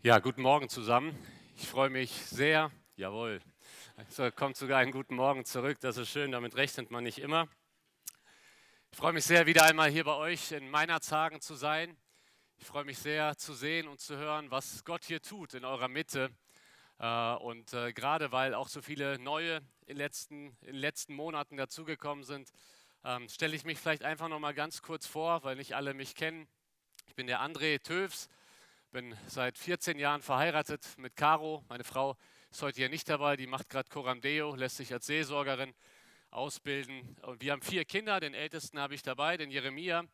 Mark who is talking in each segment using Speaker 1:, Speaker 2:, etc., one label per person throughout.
Speaker 1: Ja, guten Morgen zusammen. Ich freue mich sehr. Jawohl. So kommt sogar einen guten Morgen zurück. Das ist schön, damit rechnet man nicht immer. Ich freue mich sehr, wieder einmal hier bei euch in meiner Zagen zu sein. Ich freue mich sehr zu sehen und zu hören, was Gott hier tut in eurer Mitte. Äh, und äh, gerade weil auch so viele neue in den letzten, in den letzten Monaten dazugekommen sind, ähm, stelle ich mich vielleicht einfach noch mal ganz kurz vor, weil nicht alle mich kennen. Ich bin der André Tövs bin seit 14 Jahren verheiratet mit Caro. Meine Frau ist heute hier nicht dabei, die macht gerade Coram Deo, lässt sich als Seelsorgerin ausbilden. Und wir haben vier Kinder, den ältesten habe ich dabei, den Jeremia.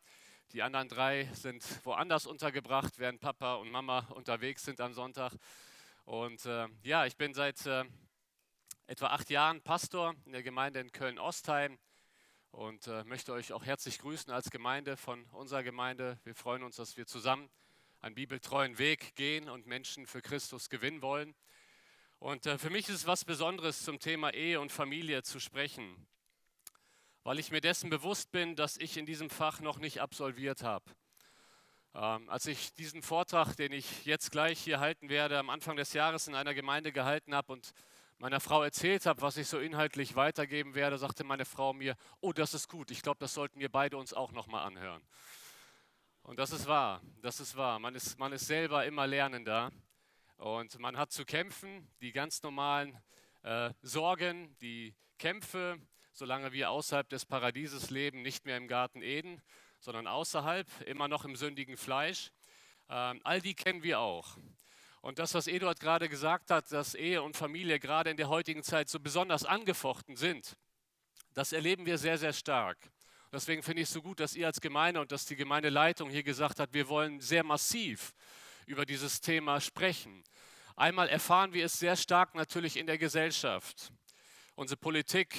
Speaker 1: Die anderen drei sind woanders untergebracht, während Papa und Mama unterwegs sind am Sonntag. Und äh, ja, ich bin seit äh, etwa acht Jahren Pastor in der Gemeinde in Köln-Ostheim und äh, möchte euch auch herzlich grüßen als Gemeinde von unserer Gemeinde. Wir freuen uns, dass wir zusammen einen bibeltreuen Weg gehen und Menschen für Christus gewinnen wollen. Und äh, für mich ist es was Besonderes zum Thema Ehe und Familie zu sprechen, weil ich mir dessen bewusst bin, dass ich in diesem Fach noch nicht absolviert habe. Ähm, als ich diesen Vortrag, den ich jetzt gleich hier halten werde, am Anfang des Jahres in einer Gemeinde gehalten habe und meiner Frau erzählt habe, was ich so inhaltlich weitergeben werde, sagte meine Frau mir, oh, das ist gut, ich glaube, das sollten wir beide uns auch nochmal anhören. Und das ist wahr, das ist wahr. Man ist, man ist selber immer lernender und man hat zu kämpfen, die ganz normalen äh, Sorgen, die Kämpfe, solange wir außerhalb des Paradieses leben, nicht mehr im Garten Eden, sondern außerhalb, immer noch im sündigen Fleisch. Ähm, all die kennen wir auch. Und das, was Eduard gerade gesagt hat, dass Ehe und Familie gerade in der heutigen Zeit so besonders angefochten sind, das erleben wir sehr, sehr stark. Deswegen finde ich es so gut, dass ihr als Gemeinde und dass die Gemeindeleitung hier gesagt hat, wir wollen sehr massiv über dieses Thema sprechen. Einmal erfahren wir es sehr stark natürlich in der Gesellschaft. Unsere Politik,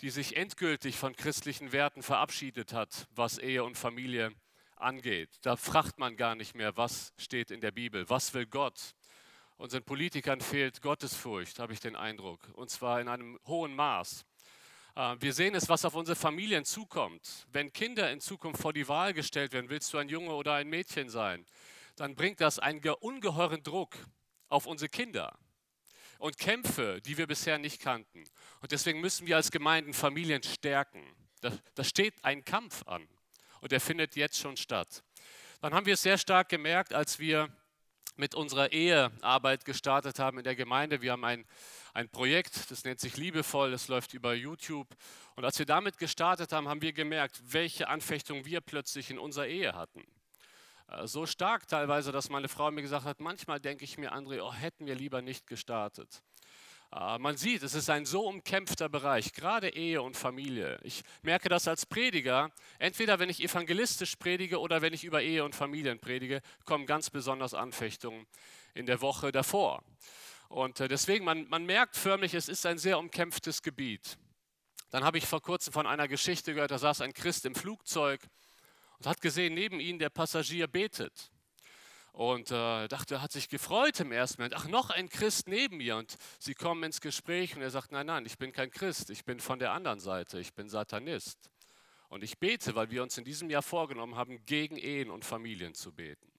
Speaker 1: die sich endgültig von christlichen Werten verabschiedet hat, was Ehe und Familie angeht. Da fragt man gar nicht mehr, was steht in der Bibel, was will Gott. Unseren Politikern fehlt Gottesfurcht, habe ich den Eindruck, und zwar in einem hohen Maß. Äh, wir sehen es, was auf unsere Familien zukommt. Wenn Kinder in Zukunft vor die Wahl gestellt werden, willst du ein Junge oder ein Mädchen sein, dann bringt das einen ungeheuren Druck auf unsere Kinder und Kämpfe, die wir bisher nicht kannten. Und deswegen müssen wir als Gemeinden Familien stärken. Da, da steht ein Kampf an und der findet jetzt schon statt. Dann haben wir es sehr stark gemerkt, als wir mit unserer Ehearbeit gestartet haben in der Gemeinde. Wir haben ein ein Projekt, das nennt sich Liebevoll, das läuft über YouTube. Und als wir damit gestartet haben, haben wir gemerkt, welche Anfechtung wir plötzlich in unserer Ehe hatten. Äh, so stark teilweise, dass meine Frau mir gesagt hat, manchmal denke ich mir, André, oh, hätten wir lieber nicht gestartet. Äh, man sieht, es ist ein so umkämpfter Bereich, gerade Ehe und Familie. Ich merke das als Prediger, entweder wenn ich evangelistisch predige oder wenn ich über Ehe und Familien predige, kommen ganz besonders Anfechtungen in der Woche davor. Und äh, deswegen, man, man merkt förmlich, es ist ein sehr umkämpftes Gebiet. Dann habe ich vor kurzem von einer Geschichte gehört, da saß ein Christ im Flugzeug und hat gesehen, neben ihm der Passagier betet. Und äh, dachte, er hat sich gefreut im ersten Moment. Ach, noch ein Christ neben mir. Und sie kommen ins Gespräch und er sagt, nein, nein, ich bin kein Christ, ich bin von der anderen Seite, ich bin Satanist. Und ich bete, weil wir uns in diesem Jahr vorgenommen haben, gegen Ehen und Familien zu beten.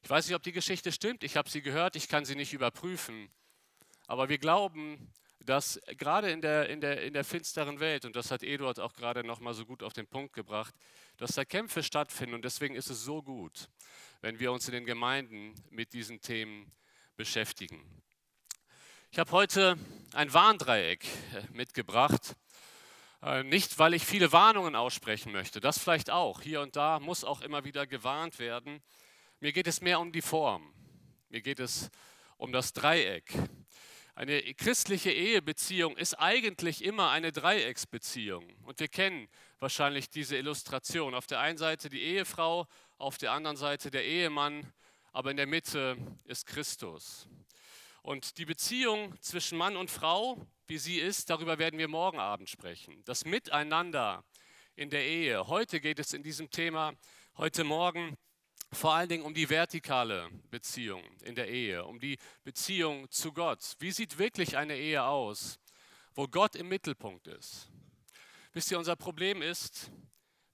Speaker 1: Ich weiß nicht, ob die Geschichte stimmt, ich habe sie gehört, ich kann sie nicht überprüfen. Aber wir glauben, dass gerade in der, in der, in der finsteren Welt, und das hat Eduard auch gerade nochmal so gut auf den Punkt gebracht, dass da Kämpfe stattfinden. Und deswegen ist es so gut, wenn wir uns in den Gemeinden mit diesen Themen beschäftigen. Ich habe heute ein Warndreieck äh, mitgebracht. Äh, nicht, weil ich viele Warnungen aussprechen möchte, das vielleicht auch. Hier und da muss auch immer wieder gewarnt werden. Mir geht es mehr um die Form. Mir geht es um das Dreieck. Eine christliche Ehebeziehung ist eigentlich immer eine Dreiecksbeziehung. Und wir kennen wahrscheinlich diese Illustration. Auf der einen Seite die Ehefrau, auf der anderen Seite der Ehemann, aber in der Mitte ist Christus. Und die Beziehung zwischen Mann und Frau, wie sie ist, darüber werden wir morgen Abend sprechen. Das Miteinander in der Ehe. Heute geht es in diesem Thema, heute Morgen vor allen Dingen um die vertikale Beziehung in der Ehe, um die Beziehung zu Gott. Wie sieht wirklich eine Ehe aus, wo Gott im Mittelpunkt ist? Wisst ihr, unser Problem ist,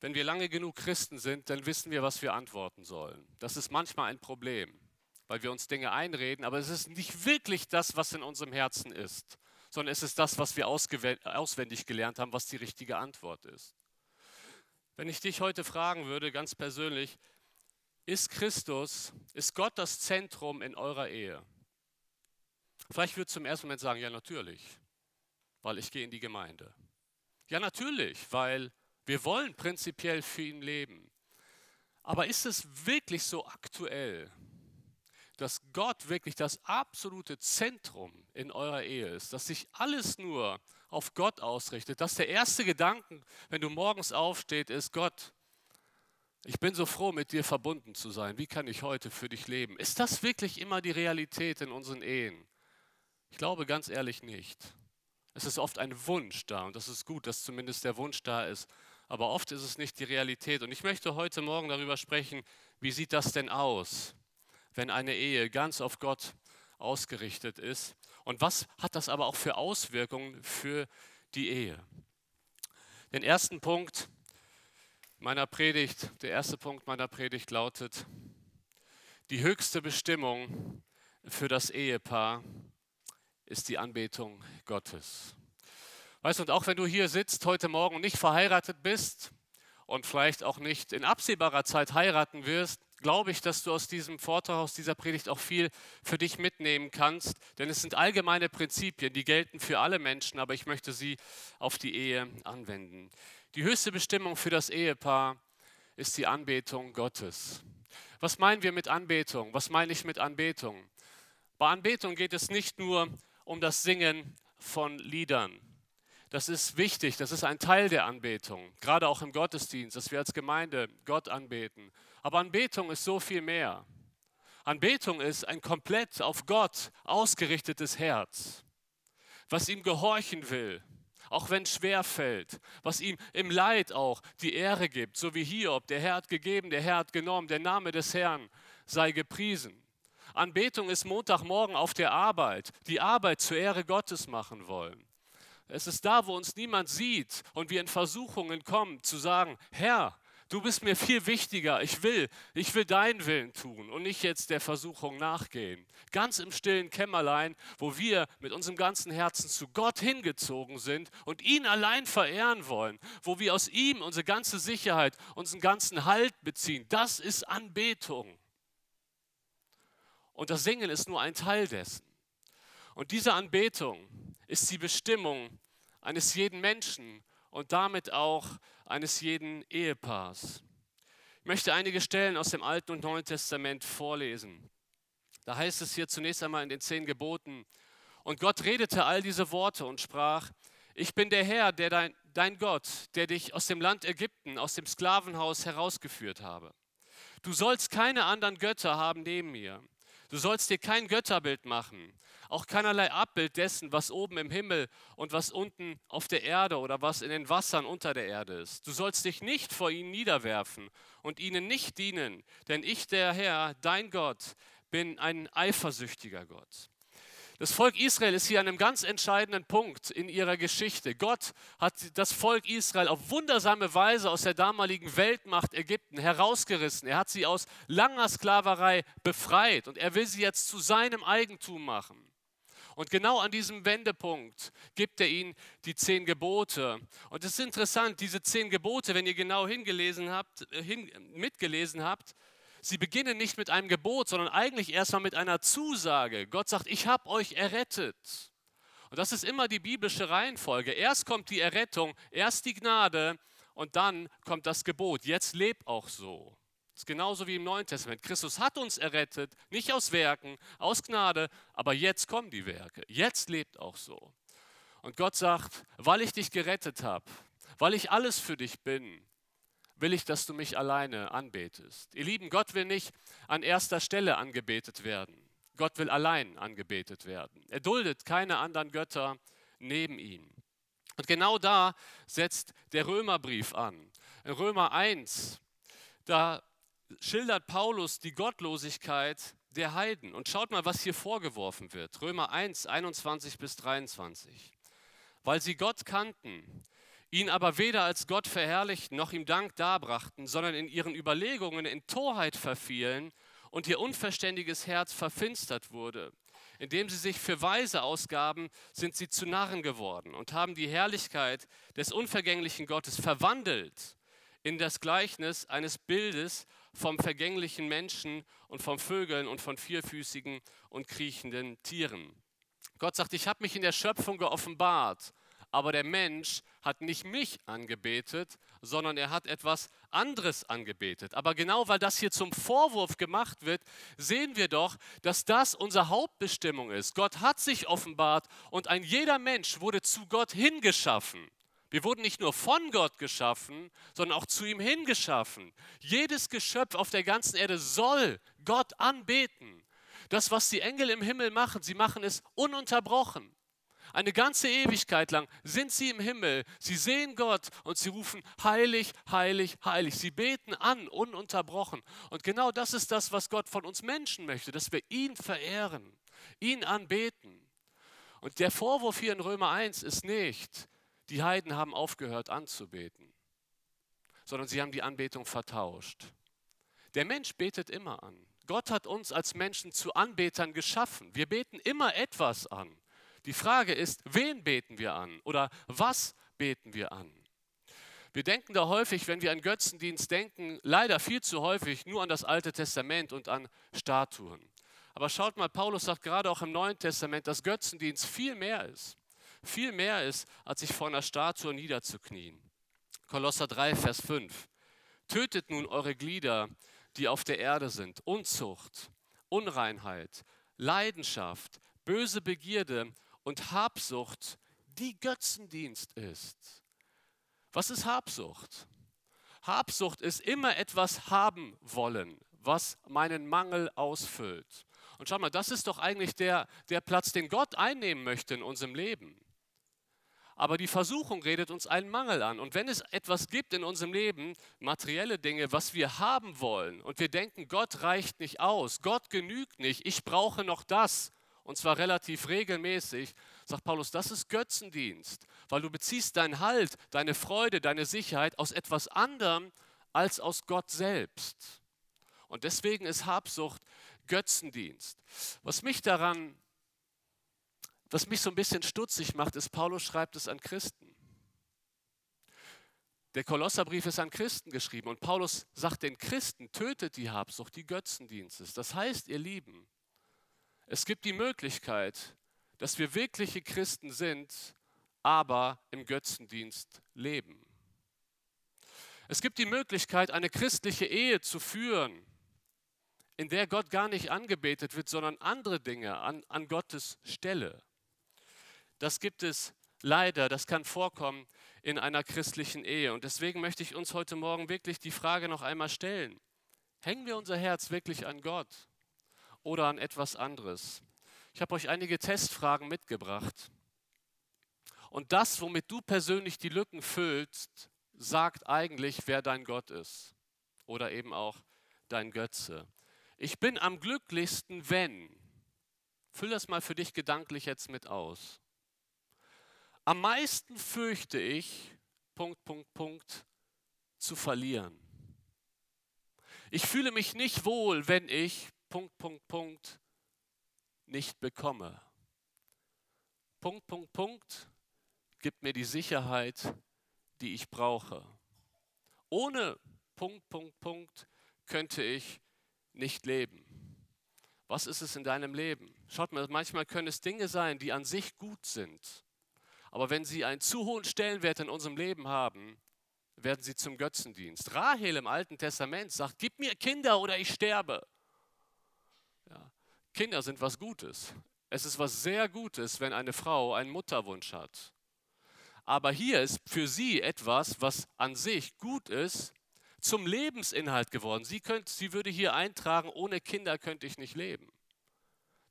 Speaker 1: wenn wir lange genug Christen sind, dann wissen wir, was wir antworten sollen. Das ist manchmal ein Problem. weil wir uns Dinge einreden, aber es ist nicht wirklich das, was in unserem Herzen ist, sondern es ist das, was wir auswendig gelernt haben, was die richtige Antwort ist. Wenn ich dich heute fragen würde, ganz persönlich, ist Christus, ist Gott das Zentrum in eurer Ehe? Vielleicht würdest du im ersten Moment sagen, ja natürlich, weil ich gehe in die Gemeinde. Ja natürlich, weil wir wollen prinzipiell für ihn leben. Aber ist es wirklich so aktuell, dass Gott wirklich das absolute Zentrum in eurer Ehe ist, dass sich alles nur auf Gott ausrichtet, dass der erste Gedanke, wenn du morgens aufstehst, ist Gott, ich bin so froh, mit dir verbunden zu sein. Wie kann ich heute für dich leben? Ist das wirklich immer die Realität in unseren Ehen? Ich glaube ganz ehrlich nicht. Es ist oft ein Wunsch da und das ist gut, dass zumindest der Wunsch da ist. Aber oft ist es nicht die Realität. Und ich möchte heute Morgen darüber sprechen, wie sieht das denn aus, wenn eine Ehe ganz auf Gott ausgerichtet ist? Und was hat das aber auch für Auswirkungen für die Ehe? Den ersten Punkt meiner Predigt, der erste Punkt meiner Predigt lautet, die höchste Bestimmung für das Ehepaar ist die Anbetung Gottes. Weißt du, und auch wenn du hier sitzt heute Morgen nicht verheiratet bist und vielleicht auch nicht in absehbarer Zeit heiraten wirst, glaube ich, dass du aus diesem Vortrag, aus dieser Predigt auch viel für dich mitnehmen kannst. Denn es sind allgemeine Prinzipien, die gelten für alle Menschen, aber ich möchte sie auf die Ehe anwenden. Die höchste Bestimmung für das Ehepaar ist die Anbetung Gottes. Was meinen wir mit Anbetung? Was meine ich mit Anbetung? Bei Anbetung geht es nicht nur um das Singen von Liedern. Das ist wichtig, das ist ein Teil der Anbetung, gerade auch im Gottesdienst, dass wir als Gemeinde Gott anbeten. Aber Anbetung ist so viel mehr. Anbetung ist ein komplett auf Gott ausgerichtetes Herz, was ihm gehorchen will, auch wenn es schwer fällt, was ihm im Leid auch die Ehre gibt, so wie Hiob, der Herr hat gegeben, der Herr hat genommen, der Name des Herrn sei gepriesen. Anbetung ist Montagmorgen auf der Arbeit, die Arbeit zur Ehre Gottes machen wollen. Es ist da, wo uns niemand sieht und wir in Versuchungen kommen, zu sagen, Herr, du bist mir viel wichtiger, ich will, ich will deinen Willen tun und nicht jetzt der Versuchung nachgehen. Ganz im stillen Kämmerlein, wo wir mit unserem ganzen Herzen zu Gott hingezogen sind und ihn allein verehren wollen, wo wir aus ihm unsere ganze Sicherheit, unseren ganzen Halt beziehen. Das ist Anbetung. Und das Singen ist nur ein Teil dessen. Und diese Anbetung ist die Bestimmung eines jeden Menschen und damit auch eines jeden Ehepaars. Ich möchte einige Stellen aus dem Alten und Neuen Testament vorlesen. Da heißt es hier zunächst einmal in den zehn Geboten, und Gott redete all diese Worte und sprach, ich bin der Herr, der dein, dein Gott, der dich aus dem Land Ägypten, aus dem Sklavenhaus herausgeführt habe. Du sollst keine anderen Götter haben neben mir. Du sollst dir kein Götterbild machen, auch keinerlei Abbild dessen, was oben im Himmel und was unten auf der Erde oder was in den Wassern unter der Erde ist. Du sollst dich nicht vor ihnen niederwerfen und ihnen nicht dienen, denn ich, der Herr, dein Gott, bin ein eifersüchtiger Gott. Das Volk Israel ist hier an einem ganz entscheidenden Punkt in ihrer Geschichte. Gott hat das Volk Israel auf wundersame Weise aus der damaligen Weltmacht Ägypten herausgerissen. Er hat sie aus langer Sklaverei befreit und er will sie jetzt zu seinem Eigentum machen. Und genau an diesem Wendepunkt gibt er ihnen die zehn Gebote. Und es ist interessant, diese zehn Gebote, wenn ihr genau hingelesen habt, äh, hin, mitgelesen habt, sie beginnen nicht mit einem Gebot, sondern eigentlich erstmal mit einer Zusage. Gott sagt, ich habe euch errettet. Und das ist immer die biblische Reihenfolge. Erst kommt die Errettung, erst die Gnade und dann kommt das Gebot. Jetzt lebt auch so. Das ist genauso wie im Neuen Testament. Christus hat uns errettet, nicht aus Werken, aus Gnade, aber jetzt kommen die Werke. Jetzt lebt auch so. Und Gott sagt, weil ich dich gerettet habe, weil ich alles für dich bin, will ich, dass du mich alleine anbetest. Ihr Lieben, Gott will nicht an erster Stelle angebetet werden. Gott will allein angebetet werden. Er duldet keine anderen Götter neben ihm. Und genau da setzt der Römerbrief an. In Römer 1, da schildert Paulus die Gottlosigkeit der Heiden. Und schaut mal, was hier vorgeworfen wird. Römer 1, 21 bis 23. Weil sie Gott kannten, ihn aber weder als Gott verherrlichten noch ihm Dank darbrachten, sondern in ihren Überlegungen in Torheit verfielen und ihr unverständiges Herz verfinstert wurde. Indem sie sich für Weise ausgaben, sind sie zu Narren geworden und haben die Herrlichkeit des unvergänglichen Gottes verwandelt in das Gleichnis eines Bildes vom vergänglichen Menschen und von Vögeln und von vierfüßigen und kriechenden Tieren. Gott sagt, ich habe mich in der Schöpfung geoffenbart, aber der Mensch hat nicht mich angebetet, sondern er hat etwas anderes angebetet. Aber genau weil das hier zum Vorwurf gemacht wird, sehen wir doch, dass das unsere Hauptbestimmung ist. Gott hat sich offenbart und ein jeder Mensch wurde zu Gott hingeschaffen. Wir wurden nicht nur von Gott geschaffen, sondern auch zu ihm hingeschaffen. Jedes Geschöpf auf der ganzen Erde soll Gott anbeten. Das, was die Engel im Himmel machen, sie machen es ununterbrochen. Eine ganze Ewigkeit lang sind sie im Himmel, sie sehen Gott und sie rufen heilig, heilig, heilig. Sie beten an, ununterbrochen. Und genau das ist das, was Gott von uns Menschen möchte, dass wir ihn verehren, ihn anbeten. Und der Vorwurf hier in Römer 1 ist nicht, die Heiden haben aufgehört anzubeten, sondern sie haben die Anbetung vertauscht. Der Mensch betet immer an. Gott hat uns als Menschen zu Anbetern geschaffen. Wir beten immer etwas an. Die Frage ist, wen beten wir an oder was beten wir an? Wir denken da häufig, wenn wir an Götzendienst denken, leider viel zu häufig nur an das Alte Testament und an Statuen. Aber schaut mal, Paulus sagt gerade auch im Neuen Testament, dass Götzendienst viel mehr ist. Viel mehr ist, als sich vor einer Statue niederzuknien. Kolosser 3, Vers 5. Tötet nun eure Glieder, die auf der Erde sind. Unzucht, Unreinheit, Leidenschaft, böse Begierde und Habsucht, die Götzendienst ist. Was ist Habsucht? Habsucht ist immer etwas haben wollen, was meinen Mangel ausfüllt. Und schau mal, das ist doch eigentlich der, der Platz, den Gott einnehmen möchte in unserem Leben. Aber die Versuchung redet uns einen Mangel an. Und wenn es etwas gibt in unserem Leben, materielle Dinge, was wir haben wollen, und wir denken, Gott reicht nicht aus, Gott genügt nicht, ich brauche noch das, und zwar relativ regelmäßig, sagt Paulus, das ist Götzendienst, weil du beziehst deinen Halt, deine Freude, deine Sicherheit aus etwas anderem als aus Gott selbst. Und deswegen ist Habsucht Götzendienst. Was mich daran, was mich so ein bisschen stutzig macht, ist, Paulus schreibt es an Christen. Der Kolosserbrief ist an Christen geschrieben und Paulus sagt den Christen, tötet die Habsucht, die Götzendienstes. Das heißt, ihr Lieben, es gibt die Möglichkeit, dass wir wirkliche Christen sind, aber im Götzendienst leben. Es gibt die Möglichkeit, eine christliche Ehe zu führen, in der Gott gar nicht angebetet wird, sondern andere Dinge an, an Gottes Stelle. Das gibt es leider, das kann vorkommen in einer christlichen Ehe. Und deswegen möchte ich uns heute Morgen wirklich die Frage noch einmal stellen. Hängen wir unser Herz wirklich an Gott? Oder an etwas anderes. Ich habe euch einige Testfragen mitgebracht. Und das, womit du persönlich die Lücken füllst, sagt eigentlich, wer dein Gott ist oder eben auch dein Götze. Ich bin am glücklichsten, wenn. Füll das mal für dich gedanklich jetzt mit aus. Am meisten fürchte ich, Punkt, Punkt, Punkt, zu verlieren. Ich fühle mich nicht wohl, wenn ich, Punkt, Punkt, Punkt nicht bekomme. Punkt, Punkt, Punkt gibt mir die Sicherheit, die ich brauche. Ohne Punkt, Punkt, Punkt könnte ich nicht leben. Was ist es in deinem Leben? Schaut mal, manchmal können es Dinge sein, die an sich gut sind. Aber wenn sie einen zu hohen Stellenwert in unserem Leben haben, werden sie zum Götzendienst. Rahel im Alten Testament sagt, gib mir Kinder oder ich sterbe. Kinder sind was Gutes. Es ist was sehr Gutes, wenn eine Frau einen Mutterwunsch hat. Aber hier ist für sie etwas, was an sich gut ist, zum Lebensinhalt geworden. Sie, könnt, sie würde hier eintragen, ohne Kinder könnte ich nicht leben.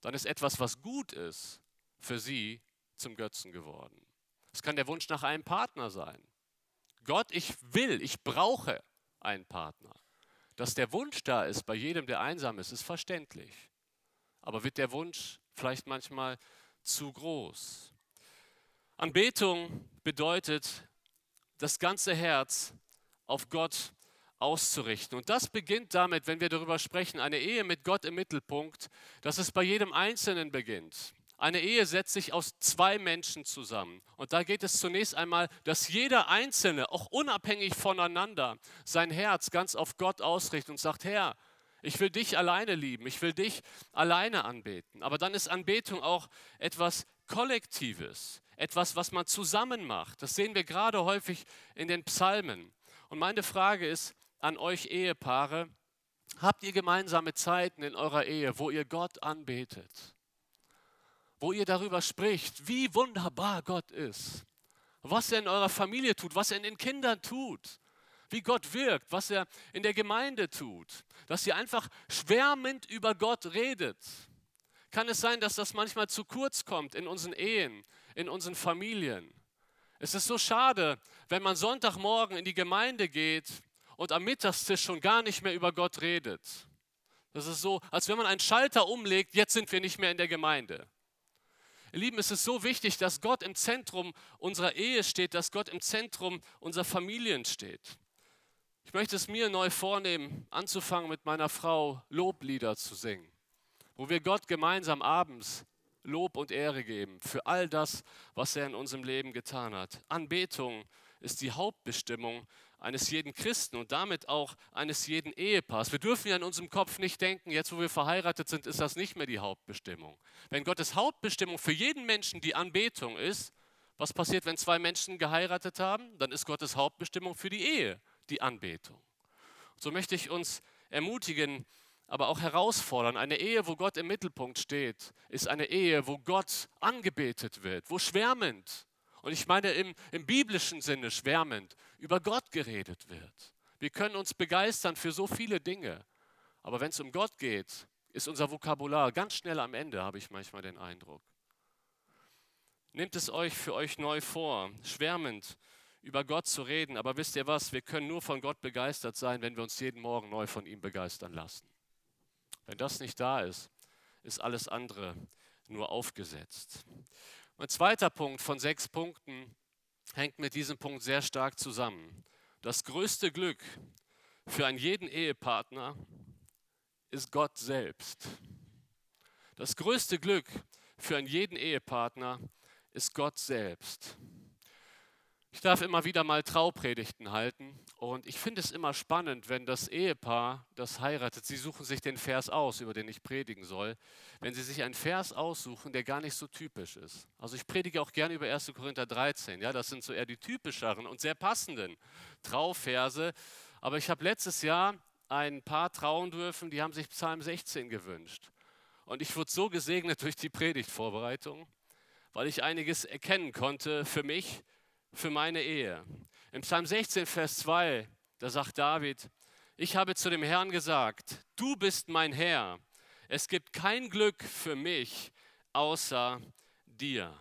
Speaker 1: Dann ist etwas, was gut ist, für sie zum Götzen geworden. Es kann der Wunsch nach einem Partner sein. Gott, ich will, ich brauche einen Partner. Dass der Wunsch da ist bei jedem, der einsam ist, ist verständlich aber wird der Wunsch vielleicht manchmal zu groß. Anbetung bedeutet, das ganze Herz auf Gott auszurichten. Und das beginnt damit, wenn wir darüber sprechen, eine Ehe mit Gott im Mittelpunkt, dass es bei jedem Einzelnen beginnt. Eine Ehe setzt sich aus zwei Menschen zusammen. Und da geht es zunächst einmal, dass jeder Einzelne, auch unabhängig voneinander, sein Herz ganz auf Gott ausrichtet und sagt, Herr, ich will dich alleine lieben, ich will dich alleine anbeten. Aber dann ist Anbetung auch etwas Kollektives, etwas, was man zusammen macht. Das sehen wir gerade häufig in den Psalmen. Und meine Frage ist an euch Ehepaare, habt ihr gemeinsame Zeiten in eurer Ehe, wo ihr Gott anbetet? wo ihr darüber spricht, wie wunderbar Gott ist, was er in eurer Familie tut, was er in den Kindern tut, wie Gott wirkt, was er in der Gemeinde tut, dass ihr einfach schwärmend über Gott redet. Kann es sein, dass das manchmal zu kurz kommt in unseren Ehen, in unseren Familien? Es ist so schade, wenn man Sonntagmorgen in die Gemeinde geht und am Mittagstisch schon gar nicht mehr über Gott redet. Das ist so, als wenn man einen Schalter umlegt, jetzt sind wir nicht mehr in der Gemeinde. Ihr Lieben, es ist so wichtig, dass Gott im Zentrum unserer Ehe steht, dass Gott im Zentrum unserer Familien steht. Ich möchte es mir neu vornehmen, anzufangen mit meiner Frau Loblieder zu singen, wo wir Gott gemeinsam abends Lob und Ehre geben für all das, was er in unserem Leben getan hat. Anbetung ist die Hauptbestimmung eines jeden Christen und damit auch eines jeden Ehepaars. Wir dürfen ja in unserem Kopf nicht denken, jetzt wo wir verheiratet sind, ist das nicht mehr die Hauptbestimmung. Wenn Gottes Hauptbestimmung für jeden Menschen die Anbetung ist, was passiert, wenn zwei Menschen geheiratet haben? Dann ist Gottes Hauptbestimmung für die Ehe die Anbetung. So möchte ich uns ermutigen, aber auch herausfordern. Eine Ehe, wo Gott im Mittelpunkt steht, ist eine Ehe, wo Gott angebetet wird, wo schwärmend und ich meine im, im biblischen Sinne schwärmend, über Gott geredet wird. Wir können uns begeistern für so viele Dinge, aber wenn es um Gott geht, ist unser Vokabular ganz schnell am Ende, habe ich manchmal den Eindruck. Nehmt es euch für euch neu vor, schwärmend über Gott zu reden, aber wisst ihr was, wir können nur von Gott begeistert sein, wenn wir uns jeden Morgen neu von ihm begeistern lassen. Wenn das nicht da ist, ist alles andere nur aufgesetzt. Mein zweiter Punkt von sechs Punkten hängt mit diesem Punkt sehr stark zusammen. Das größte Glück für einen jeden Ehepartner ist Gott selbst. Das größte Glück für einen jeden Ehepartner ist Gott selbst. Ich darf immer wieder mal Traupredigten halten und ich finde es immer spannend, wenn das Ehepaar, das heiratet, sie suchen sich den Vers aus, über den ich predigen soll, wenn sie sich einen Vers aussuchen, der gar nicht so typisch ist. Also ich predige auch gerne über 1. Korinther 13, ja, das sind so eher die typischeren und sehr passenden Trauverse. Aber ich habe letztes Jahr ein Paar trauen dürfen, die haben sich Psalm 16 gewünscht. Und ich wurde so gesegnet durch die Predigtvorbereitung, weil ich einiges erkennen konnte für mich, für meine Ehe. Im Psalm 16, Vers 2, da sagt David, ich habe zu dem Herrn gesagt, du bist mein Herr. Es gibt kein Glück für mich außer dir.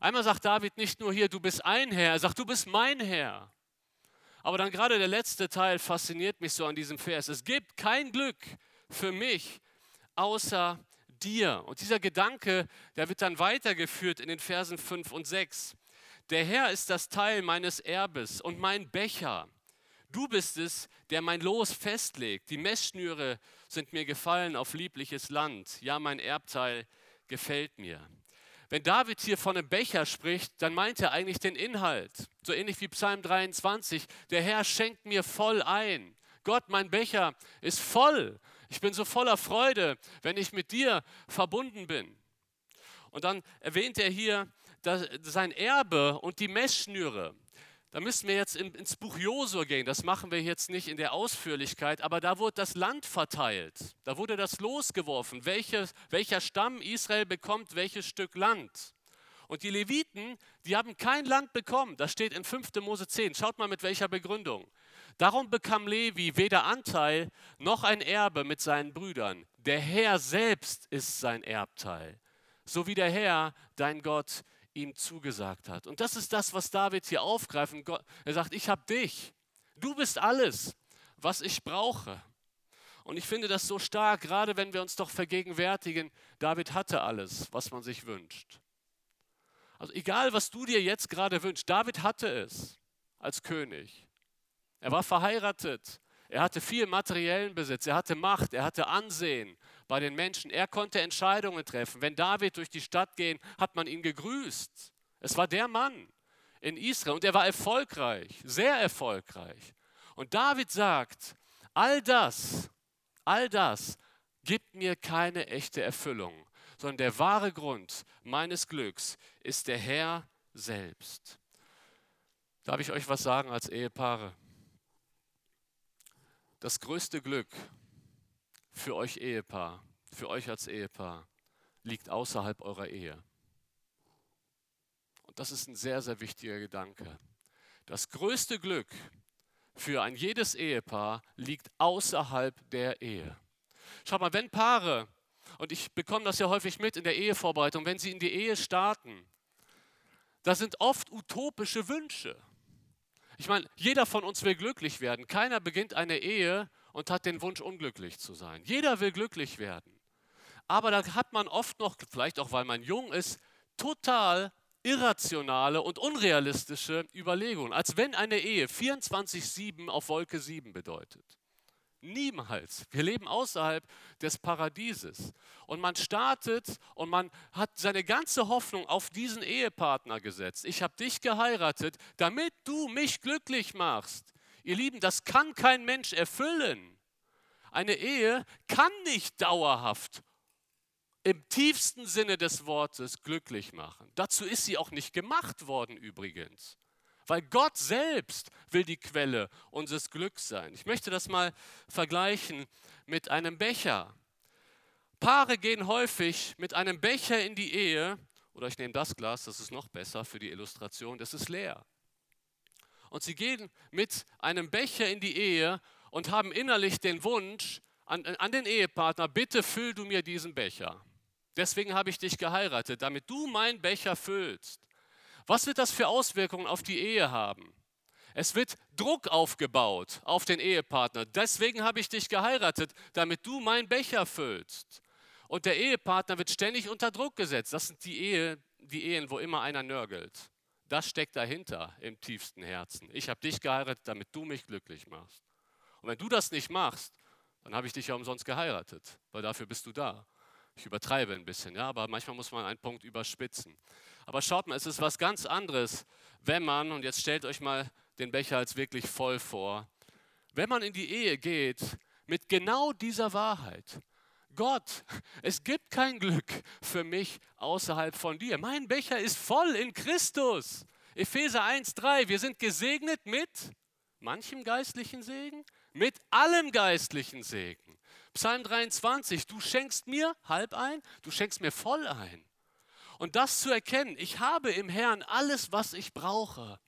Speaker 1: Einmal sagt David nicht nur hier, du bist ein Herr, er sagt, du bist mein Herr. Aber dann gerade der letzte Teil fasziniert mich so an diesem Vers. Es gibt kein Glück für mich außer dir. Und dieser Gedanke, der wird dann weitergeführt in den Versen 5 und 6. Der Herr ist das Teil meines Erbes und mein Becher. Du bist es, der mein Los festlegt. Die Messschnüre sind mir gefallen auf liebliches Land. Ja, mein Erbteil gefällt mir. Wenn David hier von einem Becher spricht, dann meint er eigentlich den Inhalt. So ähnlich wie Psalm 23. Der Herr schenkt mir voll ein. Gott, mein Becher ist voll. Ich bin so voller Freude, wenn ich mit dir verbunden bin. Und dann erwähnt er hier das, sein Erbe und die Messschnüre. Da müssen wir jetzt ins Buch Josua gehen. Das machen wir jetzt nicht in der Ausführlichkeit, aber da wurde das Land verteilt. Da wurde das losgeworfen, welche, welcher Stamm Israel bekommt welches Stück Land. Und die Leviten, die haben kein Land bekommen. Das steht in 5. Mose 10. Schaut mal mit welcher Begründung. Darum bekam Levi weder Anteil noch ein Erbe mit seinen Brüdern. Der Herr selbst ist sein Erbteil, so wie der Herr, dein Gott, ihm zugesagt hat. Und das ist das, was David hier aufgreift. Er sagt, ich habe dich. Du bist alles, was ich brauche. Und ich finde das so stark, gerade wenn wir uns doch vergegenwärtigen, David hatte alles, was man sich wünscht. Also egal, was du dir jetzt gerade wünschst, David hatte es als König. Er war verheiratet. Er hatte viel materiellen Besitz. Er hatte Macht. Er hatte Ansehen bei den Menschen. Er konnte Entscheidungen treffen. Wenn David durch die Stadt ging, hat man ihn gegrüßt. Es war der Mann in Israel und er war erfolgreich, sehr erfolgreich. Und David sagt, all das, all das gibt mir keine echte Erfüllung, sondern der wahre Grund meines Glücks ist der Herr selbst. Darf ich euch was sagen als Ehepaare? Das größte Glück für euch Ehepaar, für euch als Ehepaar, liegt außerhalb eurer Ehe. Und das ist ein sehr, sehr wichtiger Gedanke. Das größte Glück für ein jedes Ehepaar liegt außerhalb der Ehe. Schaut mal, wenn Paare, und ich bekomme das ja häufig mit in der Ehevorbereitung, wenn sie in die Ehe starten, da sind oft utopische Wünsche. Ich meine, jeder von uns will glücklich werden. Keiner beginnt eine Ehe und hat den Wunsch, unglücklich zu sein. Jeder will glücklich werden. Aber da hat man oft noch, vielleicht auch weil man jung ist, total irrationale und unrealistische Überlegungen, als wenn eine Ehe 24-7 auf Wolke 7 bedeutet. Niemals. Wir leben außerhalb des Paradieses. Und man startet und man hat seine ganze Hoffnung auf diesen Ehepartner gesetzt. Ich habe dich geheiratet, damit du mich glücklich machst. Ihr Lieben, das kann kein Mensch erfüllen. Eine Ehe kann nicht dauerhaft im tiefsten Sinne des Wortes glücklich machen. Dazu ist sie auch nicht gemacht worden übrigens, weil Gott selbst will die Quelle unseres Glücks sein. Ich möchte das mal vergleichen mit einem Becher. Paare gehen häufig mit einem Becher in die Ehe, oder ich nehme das Glas, das ist noch besser für die Illustration, das ist leer. Und sie gehen mit einem Becher in die Ehe und haben innerlich den Wunsch an, an den Ehepartner, bitte füll du mir diesen Becher. Deswegen habe ich dich geheiratet, damit du meinen Becher füllst. Was wird das für Auswirkungen auf die Ehe haben? Es wird Druck aufgebaut auf den Ehepartner. Deswegen habe ich dich geheiratet, damit du meinen Becher füllst. Und der Ehepartner wird ständig unter Druck gesetzt. Das sind die, Ehe, die Ehen, wo immer einer nörgelt. Das steckt dahinter im tiefsten Herzen. Ich habe dich geheiratet, damit du mich glücklich machst. Und wenn du das nicht machst, dann habe ich dich ja umsonst geheiratet, weil dafür bist du da. Ich übertreibe ein bisschen, ja, aber manchmal muss man einen Punkt überspitzen. Aber schaut mal, es ist was ganz anderes, wenn man, und jetzt stellt euch mal den Becher als wirklich voll vor, wenn man in die Ehe geht mit genau dieser Wahrheit. Gott, es gibt kein Glück für mich außerhalb von dir. Mein Becher ist voll in Christus. Epheser 1,3, wir sind gesegnet mit manchem geistlichen Segen, mit allem geistlichen Segen. Psalm 23, du schenkst mir halb ein, du schenkst mir voll ein. Und das zu erkennen, ich habe im Herrn alles, was ich brauche.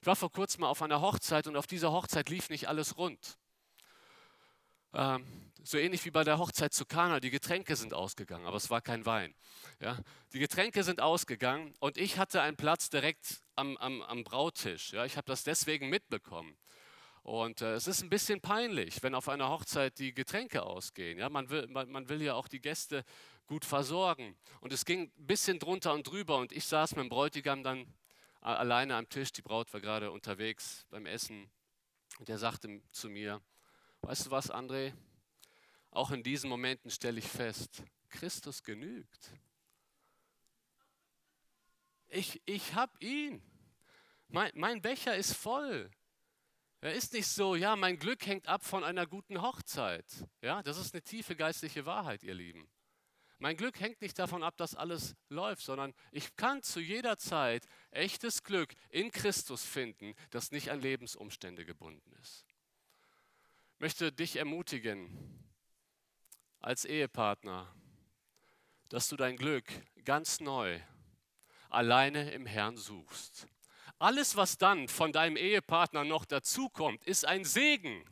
Speaker 1: Ich war vor kurzem auf einer Hochzeit und auf dieser Hochzeit lief nicht alles rund. Ähm, so ähnlich wie bei der Hochzeit zu Kana, die Getränke sind ausgegangen, aber es war kein Wein. Ja? Die Getränke sind ausgegangen und ich hatte einen Platz direkt am, am, am Brautisch. Ja? Ich habe das deswegen mitbekommen. Und äh, es ist ein bisschen peinlich, wenn auf einer Hochzeit die Getränke ausgehen. Ja, man, will, man, man will ja auch die Gäste gut versorgen. Und es ging ein bisschen drunter und drüber und ich saß mit dem Bräutigam dann alleine am Tisch. Die Braut war gerade unterwegs beim Essen. Und er sagte zu mir, weißt du was, André? Auch in diesen Momenten stelle ich fest, Christus genügt. Ich, ich habe ihn. Mein, mein Becher ist voll. Er ist nicht so, ja, mein Glück hängt ab von einer guten Hochzeit. Ja, das ist eine tiefe geistliche Wahrheit, ihr Lieben. Mein Glück hängt nicht davon ab, dass alles läuft, sondern ich kann zu jeder Zeit echtes Glück in Christus finden, das nicht an Lebensumstände gebunden ist. Ich möchte dich ermutigen, als Ehepartner, dass du dein Glück ganz neu alleine im Herrn suchst. Alles, was dann von deinem Ehepartner noch dazukommt, ist ein Segen.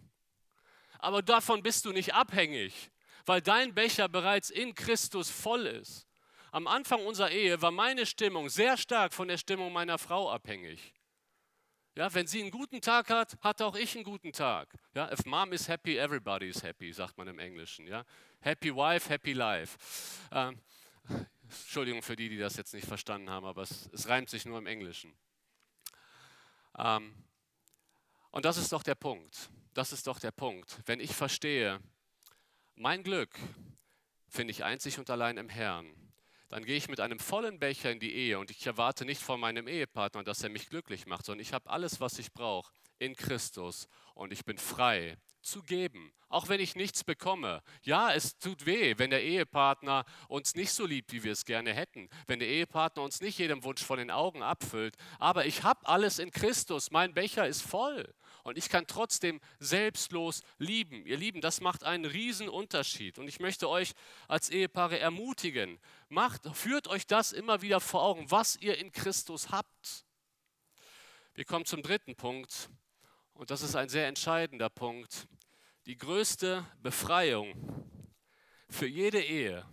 Speaker 1: Aber davon bist du nicht abhängig, weil dein Becher bereits in Christus voll ist. Am Anfang unserer Ehe war meine Stimmung sehr stark von der Stimmung meiner Frau abhängig. Ja, wenn sie einen guten Tag hat, hat auch ich einen guten Tag. Ja, if mom is happy, everybody is happy, sagt man im Englischen. Ja, happy wife, happy life. Ähm, Entschuldigung für die, die das jetzt nicht verstanden haben, aber es, es reimt sich nur im Englischen. Ähm, Und das ist doch der Punkt. Das ist doch der Punkt. Wenn ich verstehe, mein Glück finde ich einzig und allein im Herrn, dann gehe ich mit einem vollen Becher in die Ehe und ich erwarte nicht von meinem Ehepartner, dass er mich glücklich macht, sondern ich habe alles, was ich brauche in Christus und ich bin frei zu geben, auch wenn ich nichts bekomme. Ja, es tut weh, wenn der Ehepartner uns nicht so liebt, wie wir es gerne hätten, wenn der Ehepartner uns nicht jedem Wunsch von den Augen abfüllt, aber ich habe alles in Christus, mein Becher ist voll und ich kann trotzdem selbstlos lieben. Ihr Lieben, das macht einen riesen Unterschied und ich möchte euch als Ehepaare ermutigen, macht, führt euch das immer wieder vor Augen, was ihr in Christus habt. Wir kommen zum dritten Punkt und das ist ein sehr entscheidender Punkt, die größte Befreiung für jede Ehe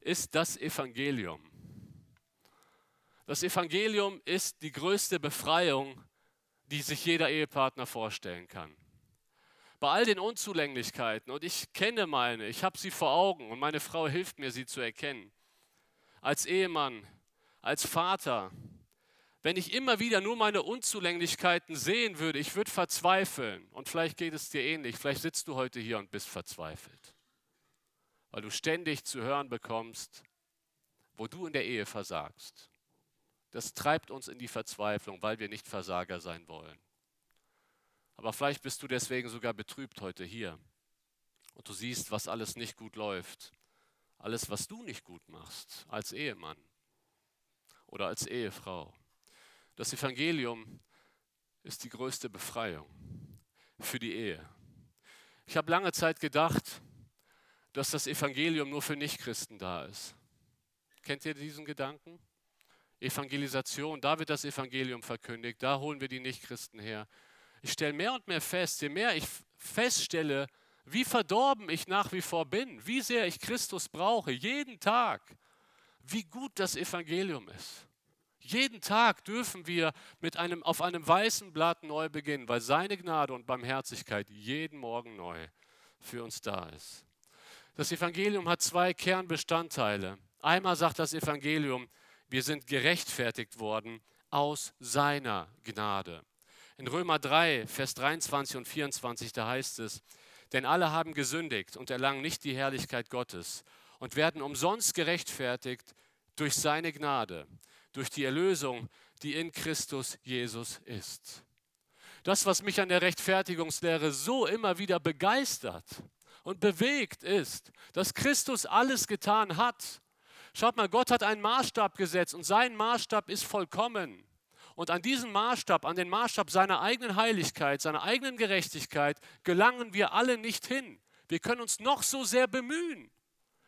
Speaker 1: ist das Evangelium. Das Evangelium ist die größte Befreiung, die sich jeder Ehepartner vorstellen kann. Bei all den Unzulänglichkeiten, und ich kenne meine, ich habe sie vor Augen und meine Frau hilft mir, sie zu erkennen. Als Ehemann, als Vater, wenn ich immer wieder nur meine Unzulänglichkeiten sehen würde, ich würde verzweifeln. Und vielleicht geht es dir ähnlich. Vielleicht sitzt du heute hier und bist verzweifelt, weil du ständig zu hören bekommst, wo du in der Ehe versagst. Das treibt uns in die Verzweiflung, weil wir nicht Versager sein wollen. Aber vielleicht bist du deswegen sogar betrübt heute hier und du siehst, was alles nicht gut läuft. Alles, was du nicht gut machst als Ehemann oder als Ehefrau. Das Evangelium ist die größte Befreiung für die Ehe. Ich habe lange Zeit gedacht, dass das Evangelium nur für Nichtchristen da ist. Kennt ihr diesen Gedanken? Evangelisation, da wird das Evangelium verkündigt, da holen wir die Nichtchristen her. Ich stelle mehr und mehr fest, je mehr ich feststelle, wie verdorben ich nach wie vor bin, wie sehr ich Christus brauche, jeden Tag, wie gut das Evangelium ist. Jeden Tag dürfen wir mit einem, auf einem weißen Blatt neu beginnen, weil seine Gnade und Barmherzigkeit jeden Morgen neu für uns da ist. Das Evangelium hat zwei Kernbestandteile. Einmal sagt das Evangelium, wir sind gerechtfertigt worden aus seiner Gnade. In Römer 3, Vers 23 und 24, da heißt es, denn alle haben gesündigt und erlangen nicht die Herrlichkeit Gottes und werden umsonst gerechtfertigt durch seine Gnade durch die Erlösung, die in Christus Jesus ist. Das, was mich an der Rechtfertigungslehre so immer wieder begeistert und bewegt, ist, dass Christus alles getan hat. Schaut mal, Gott hat einen Maßstab gesetzt und sein Maßstab ist vollkommen. Und an diesen Maßstab, an den Maßstab seiner eigenen Heiligkeit, seiner eigenen Gerechtigkeit, gelangen wir alle nicht hin. Wir können uns noch so sehr bemühen.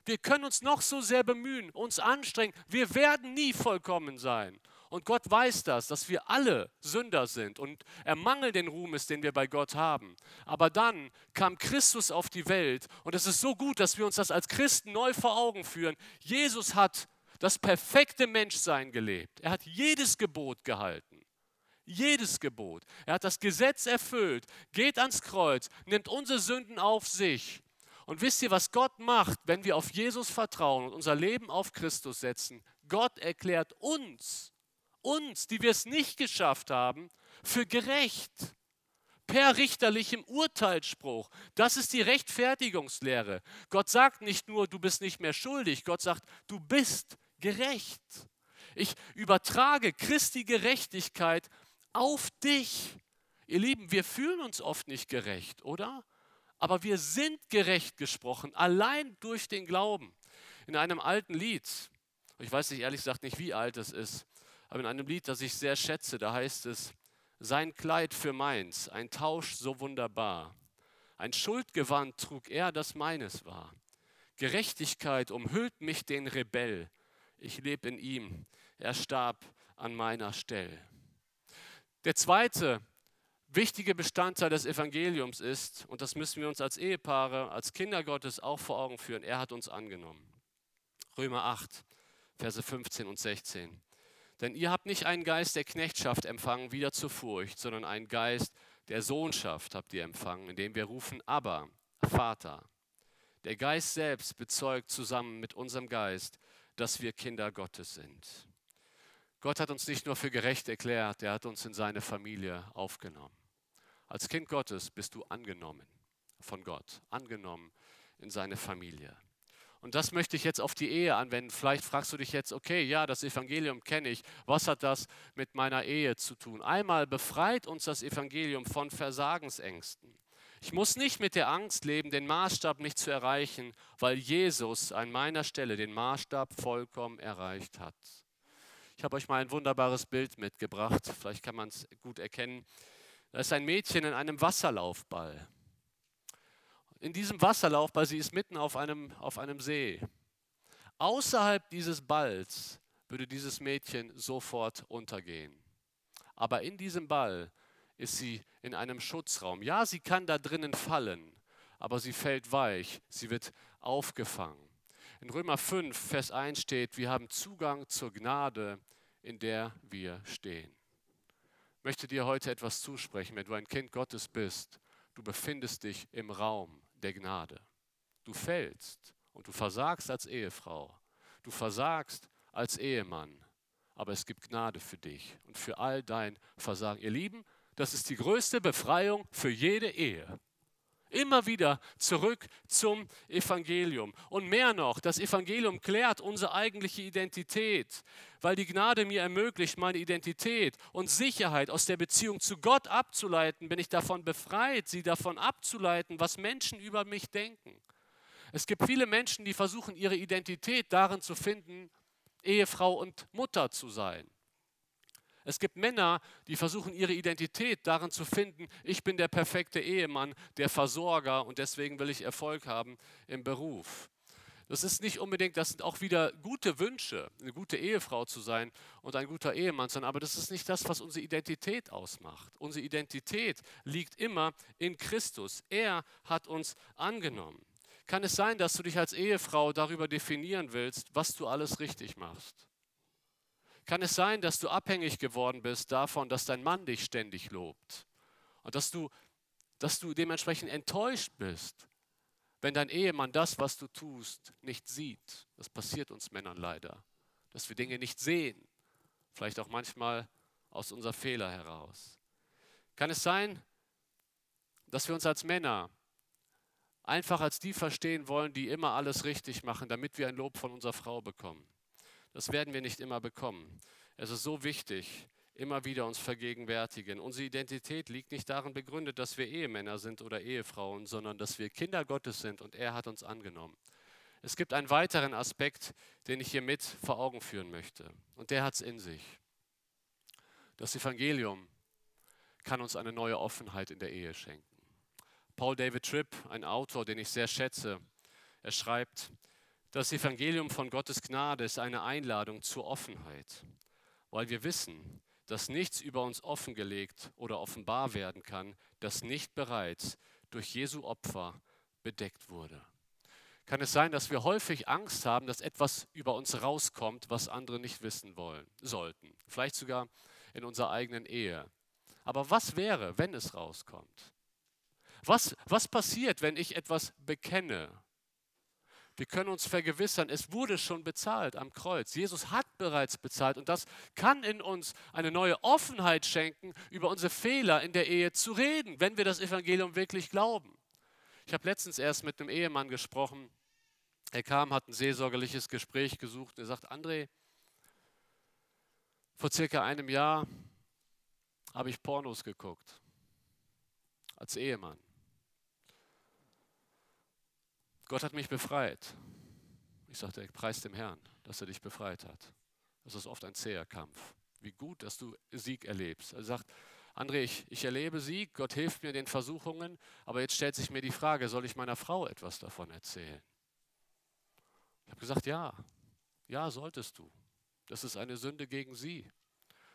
Speaker 1: Wir können uns noch so sehr bemühen, uns anstrengen. Wir werden nie vollkommen sein. Und Gott weiß das, dass wir alle Sünder sind und er mangelt den Ruhmes, den wir bei Gott haben. Aber dann kam Christus auf die Welt und es ist so gut, dass wir uns das als Christen neu vor Augen führen. Jesus hat das perfekte Menschsein gelebt. Er hat jedes Gebot gehalten. Jedes Gebot. Er hat das Gesetz erfüllt, geht ans Kreuz, nimmt unsere Sünden auf sich und wisst ihr, was Gott macht, wenn wir auf Jesus vertrauen und unser Leben auf Christus setzen? Gott erklärt uns, uns, die wir es nicht geschafft haben, für gerecht. Per richterlichem Urteilsspruch. Das ist die Rechtfertigungslehre. Gott sagt nicht nur, du bist nicht mehr schuldig, Gott sagt, du bist gerecht. Ich übertrage Christi Gerechtigkeit auf dich. Ihr Lieben, wir fühlen uns oft nicht gerecht, oder? Aber wir sind gerecht gesprochen, allein durch den Glauben. In einem alten Lied, ich weiß nicht ehrlich gesagt nicht, wie alt es ist, aber in einem Lied, das ich sehr schätze, da heißt es, sein Kleid für meins, ein Tausch so wunderbar. Ein Schuldgewand trug er, das meines war. Gerechtigkeit umhüllt mich den Rebell. Ich lebe in ihm. Er starb an meiner Stelle. Der zweite wichtige Bestandteil des Evangeliums ist, und das müssen wir uns als Ehepaare, als Kinder Gottes auch vor Augen führen, er hat uns angenommen. Römer 8, Verse 15 und 16. Denn ihr habt nicht einen Geist der Knechtschaft empfangen, wieder zur Furcht, sondern einen Geist der Sohnschaft habt ihr empfangen, indem wir rufen, aber Vater. Der Geist selbst bezeugt zusammen mit unserem Geist, dass wir Kinder Gottes sind. Gott hat uns nicht nur für gerecht erklärt, er hat uns in seine Familie aufgenommen. Als Kind Gottes bist du angenommen von Gott, angenommen in seine Familie. Und das möchte ich jetzt auf die Ehe anwenden. Vielleicht fragst du dich jetzt, okay, ja, das Evangelium kenne ich. Was hat das mit meiner Ehe zu tun? Einmal befreit uns das Evangelium von Versagensängsten. Ich muss nicht mit der Angst leben, den Maßstab nicht zu erreichen, weil Jesus an meiner Stelle den Maßstab vollkommen erreicht hat. Ich habe euch mal ein wunderbares Bild mitgebracht, vielleicht kann man es gut erkennen. Da ist ein Mädchen in einem Wasserlaufball. In diesem Wasserlaufball, sie ist mitten auf einem, auf einem See. Außerhalb dieses Balls würde dieses Mädchen sofort untergehen. Aber in diesem Ball ist sie in einem Schutzraum. Ja, sie kann da drinnen fallen, aber sie fällt weich, sie wird aufgefangen. In Römer 5, Vers 1 steht, wir haben Zugang zur Gnade, in der wir stehen. Ich möchte dir heute etwas zusprechen, wenn du ein Kind Gottes bist. Du befindest dich im Raum der Gnade. Du fällst und du versagst als Ehefrau. Du versagst als Ehemann. Aber es gibt Gnade für dich und für all dein Versagen. Ihr Lieben, das ist die größte Befreiung für jede Ehe. Immer wieder zurück zum Evangelium. Und mehr noch, das Evangelium klärt unsere eigentliche Identität, weil die Gnade mir ermöglicht, meine Identität und Sicherheit aus der Beziehung zu Gott abzuleiten, bin ich davon befreit, sie davon abzuleiten, was Menschen über mich denken. Es gibt viele Menschen, die versuchen, ihre Identität darin zu finden, Ehefrau und Mutter zu sein. Es gibt Männer, die versuchen ihre Identität darin zu finden, ich bin der perfekte Ehemann, der Versorger und deswegen will ich Erfolg haben im Beruf. Das ist nicht unbedingt, das sind auch wieder gute Wünsche, eine gute Ehefrau zu sein und ein guter Ehemann zu sein, aber das ist nicht das, was unsere Identität ausmacht. Unsere Identität liegt immer in Christus. Er hat uns angenommen. Kann es sein, dass du dich als Ehefrau darüber definieren willst, was du alles richtig machst? Kann es sein, dass du abhängig geworden bist davon, dass dein Mann dich ständig lobt und dass du, dass du dementsprechend enttäuscht bist, wenn dein Ehemann das, was du tust, nicht sieht? Das passiert uns Männern leider, dass wir Dinge nicht sehen, vielleicht auch manchmal aus unserer Fehler heraus. Kann es sein, dass wir uns als Männer einfach als die verstehen wollen, die immer alles richtig machen, damit wir ein Lob von unserer Frau bekommen? Das werden wir nicht immer bekommen. Es ist so wichtig, immer wieder uns vergegenwärtigen. Unsere Identität liegt nicht darin begründet, dass wir Ehemänner sind oder Ehefrauen, sondern dass wir Kinder Gottes sind und er hat uns angenommen. Es gibt einen weiteren Aspekt, den ich hier mit vor Augen führen möchte. Und der hat es in sich. Das Evangelium kann uns eine neue Offenheit in der Ehe schenken. Paul David Tripp, ein Autor, den ich sehr schätze, er schreibt, das Evangelium von Gottes Gnade ist eine Einladung zur Offenheit, weil wir wissen, dass nichts über uns offengelegt oder offenbar werden kann, das nicht bereits durch Jesu Opfer bedeckt wurde. Kann es sein, dass wir häufig Angst haben, dass etwas über uns rauskommt, was andere nicht wissen wollen, sollten? Vielleicht sogar in unserer eigenen Ehe. Aber was wäre, wenn es rauskommt? Was, was passiert, wenn ich etwas bekenne wir können uns vergewissern, es wurde schon bezahlt am Kreuz. Jesus hat bereits bezahlt und das kann in uns eine neue Offenheit schenken, über unsere Fehler in der Ehe zu reden, wenn wir das Evangelium wirklich glauben. Ich habe letztens erst mit einem Ehemann gesprochen. Er kam, hat ein seelsorgerliches Gespräch gesucht. Er sagt, André, vor circa einem Jahr habe ich Pornos geguckt. Als Ehemann. Gott hat mich befreit. Ich sagte, preis dem Herrn, dass er dich befreit hat. Das ist oft ein zäher Kampf. Wie gut, dass du Sieg erlebst. Er sagt, André, ich, ich erlebe Sieg, Gott hilft mir in den Versuchungen, aber jetzt stellt sich mir die Frage, soll ich meiner Frau etwas davon erzählen? Ich habe gesagt, ja, ja, solltest du. Das ist eine Sünde gegen sie.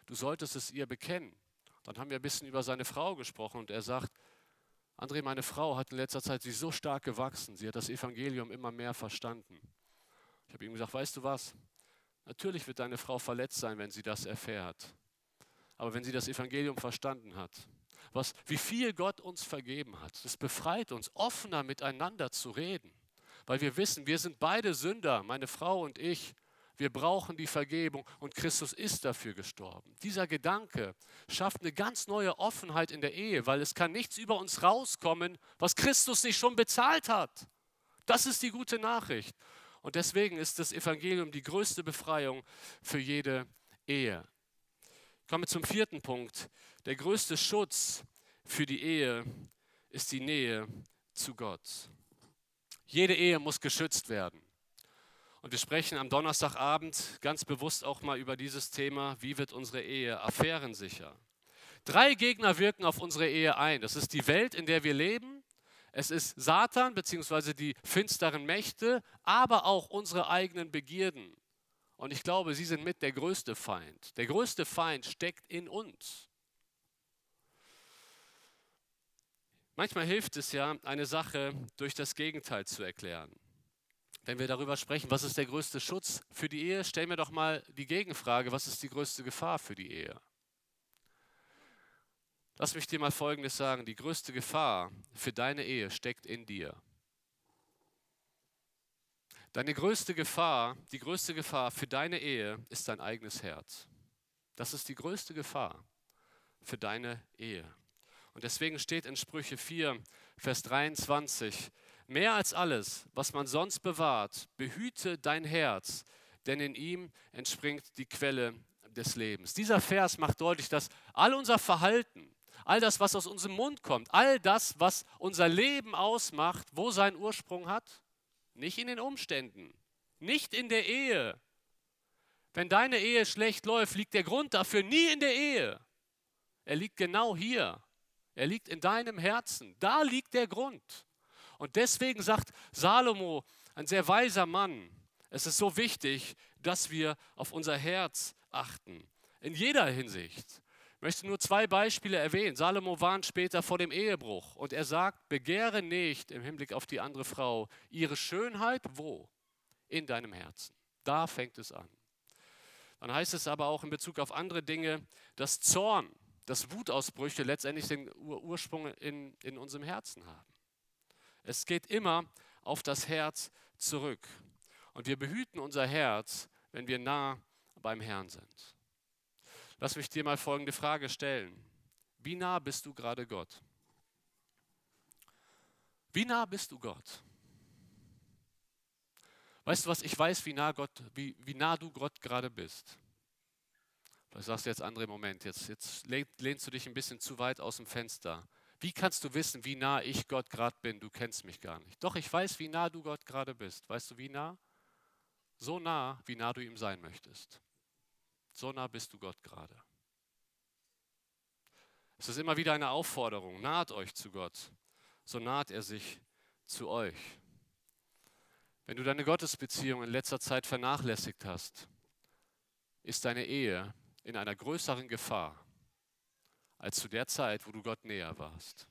Speaker 1: Du solltest es ihr bekennen. Dann haben wir ein bisschen über seine Frau gesprochen und er sagt, André, meine Frau hat in letzter Zeit sich so stark gewachsen. Sie hat das Evangelium immer mehr verstanden. Ich habe ihm gesagt, weißt du was? Natürlich wird deine Frau verletzt sein, wenn sie das erfährt. Aber wenn sie das Evangelium verstanden hat, was, wie viel Gott uns vergeben hat, das befreit uns, offener miteinander zu reden. Weil wir wissen, wir sind beide Sünder, meine Frau und ich. Wir brauchen die Vergebung und Christus ist dafür gestorben. Dieser Gedanke schafft eine ganz neue Offenheit in der Ehe, weil es kann nichts über uns rauskommen, was Christus nicht schon bezahlt hat. Das ist die gute Nachricht. Und deswegen ist das Evangelium die größte Befreiung für jede Ehe. Kommen wir zum vierten Punkt. Der größte Schutz für die Ehe ist die Nähe zu Gott. Jede Ehe muss geschützt werden. Und wir sprechen am Donnerstagabend ganz bewusst auch mal über dieses Thema, wie wird unsere Ehe affärensicher. Drei Gegner wirken auf unsere Ehe ein. Das ist die Welt, in der wir leben. Es ist Satan bzw. die finsteren Mächte, aber auch unsere eigenen Begierden. Und ich glaube, sie sind mit der größte Feind. Der größte Feind steckt in uns. Manchmal hilft es ja, eine Sache durch das Gegenteil zu erklären. Wenn wir darüber sprechen, was ist der größte Schutz für die Ehe, stellen wir doch mal die Gegenfrage, was ist die größte Gefahr für die Ehe? Lass mich dir mal Folgendes sagen, die größte Gefahr für deine Ehe steckt in dir. Deine größte Gefahr, die größte Gefahr für deine Ehe ist dein eigenes Herz. Das ist die größte Gefahr für deine Ehe. Und deswegen steht in Sprüche 4, Vers 23, Mehr als alles, was man sonst bewahrt, behüte dein Herz, denn in ihm entspringt die Quelle des Lebens. Dieser Vers macht deutlich, dass all unser Verhalten, all das, was aus unserem Mund kommt, all das, was unser Leben ausmacht, wo seinen Ursprung hat? Nicht in den Umständen, nicht in der Ehe. Wenn deine Ehe schlecht läuft, liegt der Grund dafür nie in der Ehe. Er liegt genau hier. Er liegt in deinem Herzen. Da liegt der Grund. Und deswegen sagt Salomo, ein sehr weiser Mann, es ist so wichtig, dass wir auf unser Herz achten. In jeder Hinsicht. Ich möchte nur zwei Beispiele erwähnen. Salomo warnt später vor dem Ehebruch und er sagt, begehre nicht im Hinblick auf die andere Frau ihre Schönheit, wo? In deinem Herzen. Da fängt es an. Dann heißt es aber auch in Bezug auf andere Dinge, dass Zorn, dass Wutausbrüche letztendlich den Ursprung in, in unserem Herzen haben. Es geht immer auf das Herz zurück. Und wir behüten unser Herz, wenn wir nah beim Herrn sind. Lass mich dir mal folgende Frage stellen. Wie nah bist du gerade Gott? Wie nah bist du Gott? Weißt du was, ich weiß, wie nah, Gott, wie, wie nah du Gott gerade bist. Was sagst du jetzt, André, Moment, jetzt, jetzt lehnst du dich ein bisschen zu weit aus dem Fenster. Wie kannst du wissen, wie nah ich Gott gerade bin? Du kennst mich gar nicht. Doch, ich weiß, wie nah du Gott gerade bist. Weißt du, wie nah? So nah, wie nah du ihm sein möchtest. So nah bist du Gott gerade. Es ist immer wieder eine Aufforderung, naht euch zu Gott, so naht er sich zu euch. Wenn du deine Gottesbeziehung in letzter Zeit vernachlässigt hast, ist deine Ehe in einer größeren Gefahr, als zu der Zeit, wo du Gott näher warst.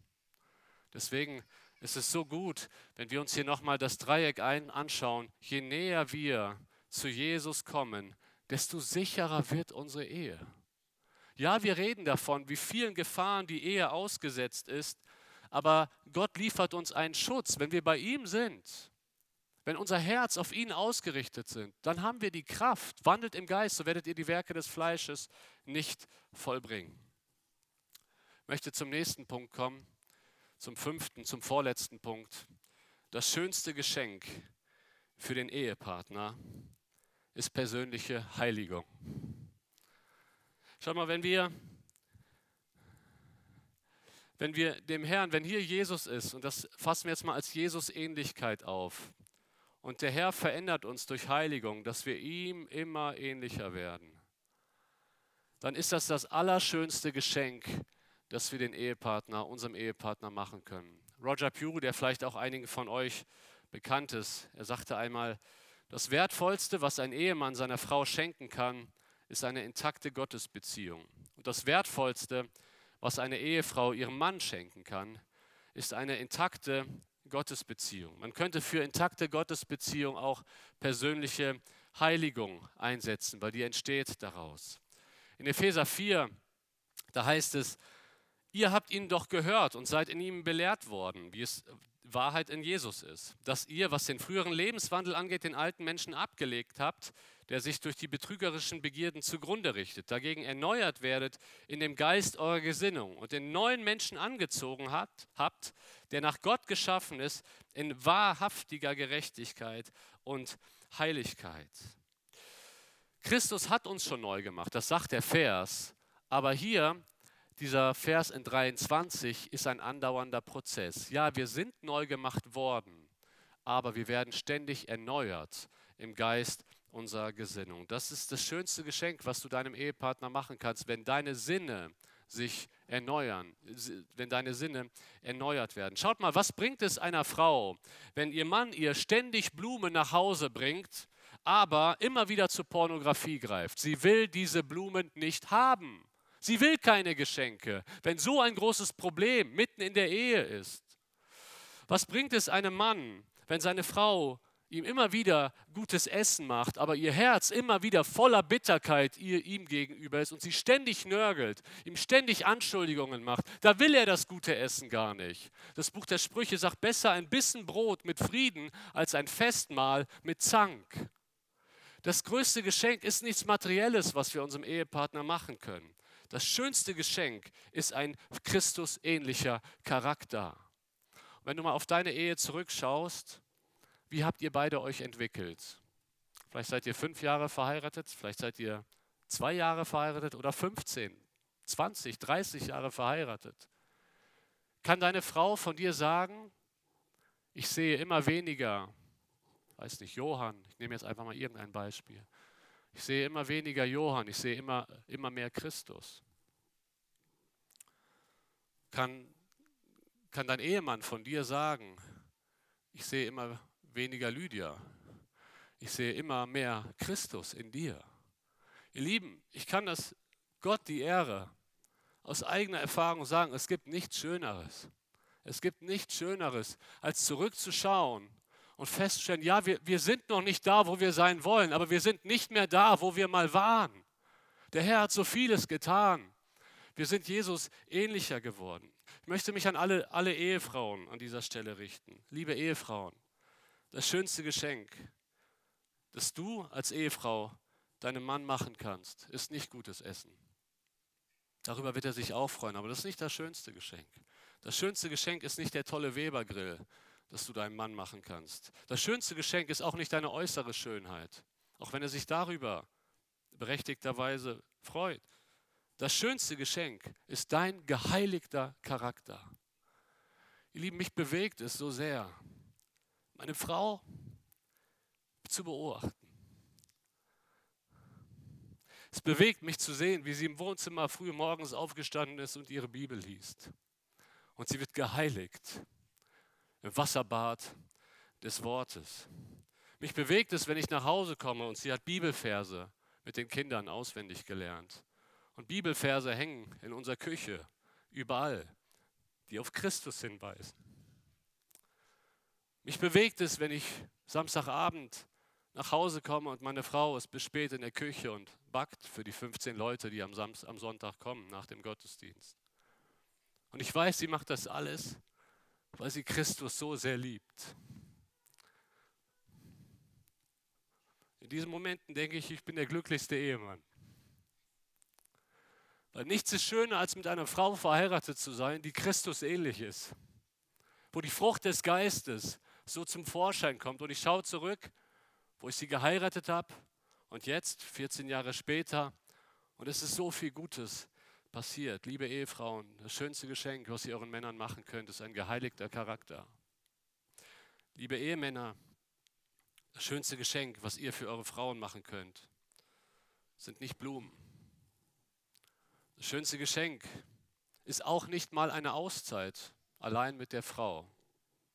Speaker 1: Deswegen ist es so gut, wenn wir uns hier nochmal das Dreieck ein anschauen. Je näher wir zu Jesus kommen, desto sicherer wird unsere Ehe. Ja, wir reden davon, wie vielen Gefahren die Ehe ausgesetzt ist, aber Gott liefert uns einen Schutz. Wenn wir bei ihm sind, wenn unser Herz auf ihn ausgerichtet sind, dann haben wir die Kraft. Wandelt im Geist, so werdet ihr die Werke des Fleisches nicht vollbringen möchte zum nächsten Punkt kommen, zum fünften, zum vorletzten Punkt. Das schönste Geschenk für den Ehepartner ist persönliche Heiligung. Schau mal, wenn wir, wenn wir dem Herrn, wenn hier Jesus ist, und das fassen wir jetzt mal als Jesus-Ähnlichkeit auf, und der Herr verändert uns durch Heiligung, dass wir ihm immer ähnlicher werden, dann ist das das allerschönste Geschenk, das wir den Ehepartner, unserem Ehepartner machen können. Roger Pugh, der vielleicht auch einigen von euch bekannt ist, er sagte einmal, das Wertvollste, was ein Ehemann seiner Frau schenken kann, ist eine intakte Gottesbeziehung. Und das Wertvollste, was eine Ehefrau ihrem Mann schenken kann, ist eine intakte Gottesbeziehung. Man könnte für intakte Gottesbeziehung auch persönliche Heiligung einsetzen, weil die entsteht daraus. In Epheser 4, da heißt es, Ihr habt ihn doch gehört und seid in ihm belehrt worden, wie es Wahrheit in Jesus ist. Dass ihr, was den früheren Lebenswandel angeht, den alten Menschen abgelegt habt, der sich durch die betrügerischen Begierden zugrunde richtet. Dagegen erneuert werdet in dem Geist eurer Gesinnung und den neuen Menschen angezogen habt, habt, der nach Gott geschaffen ist, in wahrhaftiger Gerechtigkeit und Heiligkeit. Christus hat uns schon neu gemacht, das sagt der Vers. Aber hier, dieser Vers in 23, ist ein andauernder Prozess. Ja, wir sind neu gemacht worden, aber wir werden ständig erneuert im Geist unserer Gesinnung. Das ist das schönste Geschenk, was du deinem Ehepartner machen kannst, wenn deine Sinne sich erneuern, wenn deine Sinne erneuert werden. Schaut mal, was bringt es einer Frau, wenn ihr Mann ihr ständig Blumen nach Hause bringt, aber immer wieder zur Pornografie greift? Sie will diese Blumen nicht haben. Sie will keine Geschenke, wenn so ein großes Problem mitten in der Ehe ist. Was bringt es einem Mann, wenn seine Frau ihm immer wieder gutes Essen macht, aber ihr Herz immer wieder voller Bitterkeit ihr, ihm gegenüber ist und sie ständig nörgelt, ihm ständig Anschuldigungen macht, da will er das gute Essen gar nicht. Das Buch der Sprüche sagt, besser ein Bissen Brot mit Frieden als ein Festmahl mit Zank. Das größte Geschenk ist nichts Materielles, was wir unserem Ehepartner machen können. Das schönste Geschenk ist ein Christusähnlicher Charakter. Wenn du mal auf deine Ehe zurückschaust, wie habt ihr beide euch entwickelt? Vielleicht seid ihr fünf Jahre verheiratet, vielleicht seid ihr zwei Jahre verheiratet oder 15, 20, 30 Jahre verheiratet. Kann deine Frau von dir sagen, ich sehe immer weniger, weiß nicht, Johann, ich nehme jetzt einfach mal irgendein Beispiel. Ich sehe immer weniger Johann, ich sehe immer, immer mehr Christus. Kann, kann dein Ehemann von dir sagen, ich sehe immer weniger Lydia. Ich sehe immer mehr Christus in dir. Ihr Lieben, ich kann das Gott die Ehre aus eigener Erfahrung sagen, es gibt nichts Schöneres. Es gibt nichts Schöneres, als zurückzuschauen und festzustellen, ja, wir, wir sind noch nicht da, wo wir sein wollen, aber wir sind nicht mehr da, wo wir mal waren. Der Herr hat so vieles getan. Wir sind Jesus ähnlicher geworden. Ich möchte mich an alle, alle Ehefrauen an dieser Stelle richten. Liebe Ehefrauen, das schönste Geschenk, das du als Ehefrau deinem Mann machen kannst, ist nicht gutes Essen. Darüber wird er sich auch freuen, aber das ist nicht das schönste Geschenk. Das schönste Geschenk ist nicht der tolle Webergrill, das du deinem Mann machen kannst. Das schönste Geschenk ist auch nicht deine äußere Schönheit, auch wenn er sich darüber berechtigterweise freut. Das schönste Geschenk ist dein geheiligter Charakter. Ihr Lieben, mich bewegt es so sehr, meine Frau zu beobachten. Es bewegt mich zu sehen, wie sie im Wohnzimmer früh morgens aufgestanden ist und ihre Bibel liest. Und sie wird geheiligt im Wasserbad des Wortes. Mich bewegt es, wenn ich nach Hause komme und sie hat Bibelverse mit den Kindern auswendig gelernt. Und Bibelverse hängen in unserer Küche überall, die auf Christus hinweisen. Mich bewegt es, wenn ich Samstagabend nach Hause komme und meine Frau ist bis spät in der Küche und backt für die 15 Leute, die am, Samstag, am Sonntag kommen nach dem Gottesdienst. Und ich weiß, sie macht das alles, weil sie Christus so sehr liebt. In diesen Momenten denke ich, ich bin der glücklichste Ehemann. Weil nichts ist schöner, als mit einer Frau verheiratet zu sein, die Christus ähnlich ist. Wo die Frucht des Geistes so zum Vorschein kommt. Und ich schaue zurück, wo ich sie geheiratet habe und jetzt, 14 Jahre später, und es ist so viel Gutes passiert. Liebe Ehefrauen, das schönste Geschenk, was ihr euren Männern machen könnt, ist ein geheiligter Charakter. Liebe Ehemänner, das schönste Geschenk, was ihr für eure Frauen machen könnt, sind nicht Blumen. Das schönste Geschenk ist auch nicht mal eine Auszeit allein mit der Frau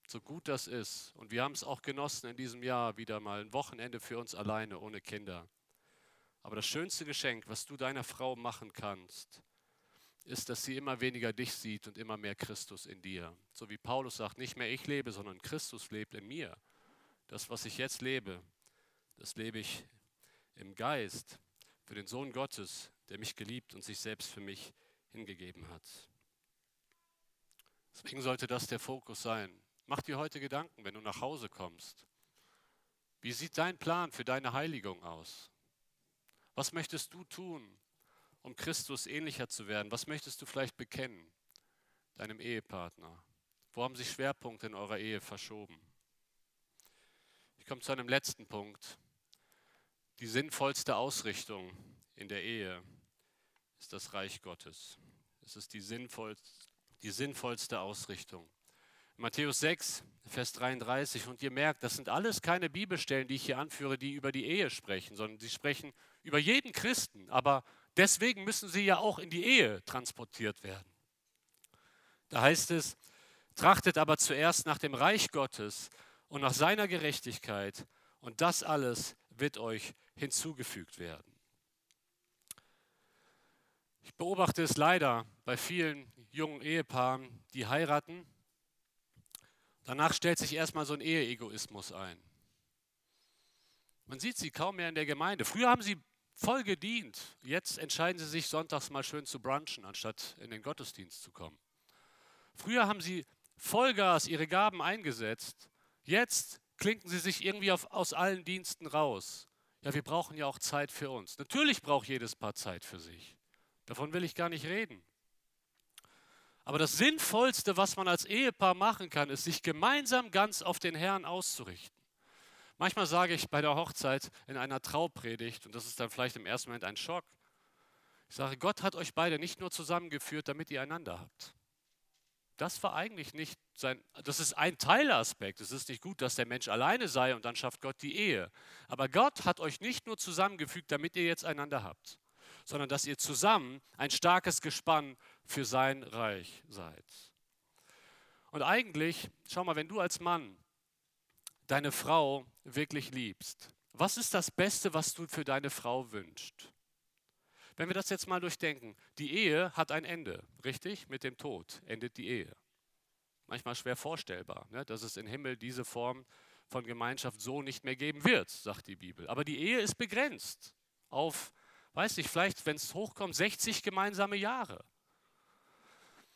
Speaker 1: so gut das ist. Und wir haben es auch genossen in diesem Jahr wieder mal ein Wochenende für uns alleine, ohne Kinder. Aber das schönste Geschenk, was du deiner Frau machen kannst, ist, dass sie immer weniger dich sieht und immer mehr Christus in dir. So wie Paulus sagt, nicht mehr ich lebe, sondern Christus lebt in mir. Das, was ich jetzt lebe, das lebe ich im Geist für den Sohn Gottes, der mich geliebt und sich selbst für mich hingegeben hat. Deswegen sollte das der Fokus sein. Mach dir heute Gedanken, wenn du nach Hause kommst. Wie sieht dein Plan für deine Heiligung aus? Was möchtest du tun, um Christus ähnlicher zu werden? Was möchtest du vielleicht bekennen deinem Ehepartner? Wo haben sich Schwerpunkte in eurer Ehe verschoben? Ich komme zu einem letzten Punkt. Die sinnvollste Ausrichtung in der Ehe ist das Reich Gottes. Es ist die, sinnvollste, die sinnvollste Ausrichtung. Matthäus 6, Vers 33. Und ihr merkt, das sind alles keine Bibelstellen, die ich hier anführe, die über die Ehe sprechen, sondern sie sprechen über jeden Christen. Aber deswegen müssen sie ja auch in die Ehe transportiert werden. Da heißt es, trachtet aber zuerst nach dem Reich Gottes und nach seiner Gerechtigkeit und das alles wird euch hinzugefügt werden. Ich beobachte es leider bei vielen jungen Ehepaaren, die heiraten. Danach stellt sich erstmal so ein Eheegoismus ein. Man sieht sie kaum mehr in der Gemeinde. Früher haben sie voll gedient. Jetzt entscheiden sie sich, sonntags mal schön zu brunchen, anstatt in den Gottesdienst zu kommen. Früher haben sie Vollgas ihre Gaben eingesetzt. Jetzt klinken sie sich irgendwie auf, aus allen Diensten raus. Ja, wir brauchen ja auch Zeit für uns. Natürlich braucht jedes Paar Zeit für sich. Davon will ich gar nicht reden. Aber das Sinnvollste, was man als Ehepaar machen kann, ist, sich gemeinsam ganz auf den Herrn auszurichten. Manchmal sage ich bei der Hochzeit in einer Traupredigt, und das ist dann vielleicht im ersten Moment ein Schock, ich sage, Gott hat euch beide nicht nur zusammengeführt, damit ihr einander habt. Das war eigentlich nicht sein, das ist ein Teilaspekt. Es ist nicht gut, dass der Mensch alleine sei und dann schafft Gott die Ehe. Aber Gott hat euch nicht nur zusammengefügt, damit ihr jetzt einander habt sondern dass ihr zusammen ein starkes Gespann für sein Reich seid. Und eigentlich, schau mal, wenn du als Mann deine Frau wirklich liebst, was ist das Beste, was du für deine Frau wünschst? Wenn wir das jetzt mal durchdenken, die Ehe hat ein Ende, richtig? Mit dem Tod endet die Ehe. Manchmal schwer vorstellbar, ne? dass es im Himmel diese Form von Gemeinschaft so nicht mehr geben wird, sagt die Bibel. Aber die Ehe ist begrenzt auf weiß nicht, vielleicht, wenn es hochkommt, 60 gemeinsame Jahre.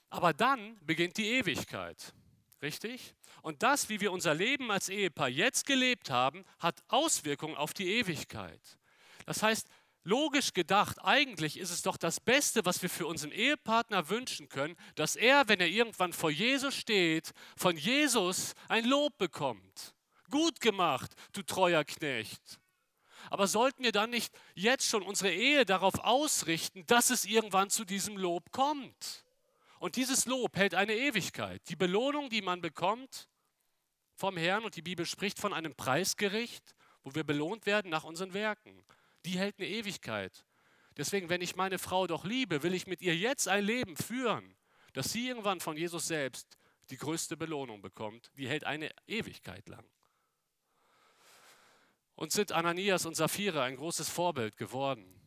Speaker 1: Aber dann beginnt die Ewigkeit. Richtig? Und das, wie wir unser Leben als Ehepaar jetzt gelebt haben, hat Auswirkungen auf die Ewigkeit. Das heißt, logisch gedacht, eigentlich ist es doch das Beste, was wir für unseren Ehepartner wünschen können, dass er, wenn er irgendwann vor Jesus steht, von Jesus ein Lob bekommt. Gut gemacht, du treuer Knecht. Aber sollten wir dann nicht jetzt schon unsere Ehe darauf ausrichten, dass es irgendwann zu diesem Lob kommt? Und dieses Lob hält eine Ewigkeit. Die Belohnung, die man bekommt vom Herrn, und die Bibel spricht von einem Preisgericht, wo wir belohnt werden nach unseren Werken, die hält eine Ewigkeit. Deswegen, wenn ich meine Frau doch liebe, will ich mit ihr jetzt ein Leben führen, dass sie irgendwann von Jesus selbst die größte Belohnung bekommt. Die hält eine Ewigkeit lang. Und sind Ananias und Sapphira ein großes Vorbild geworden.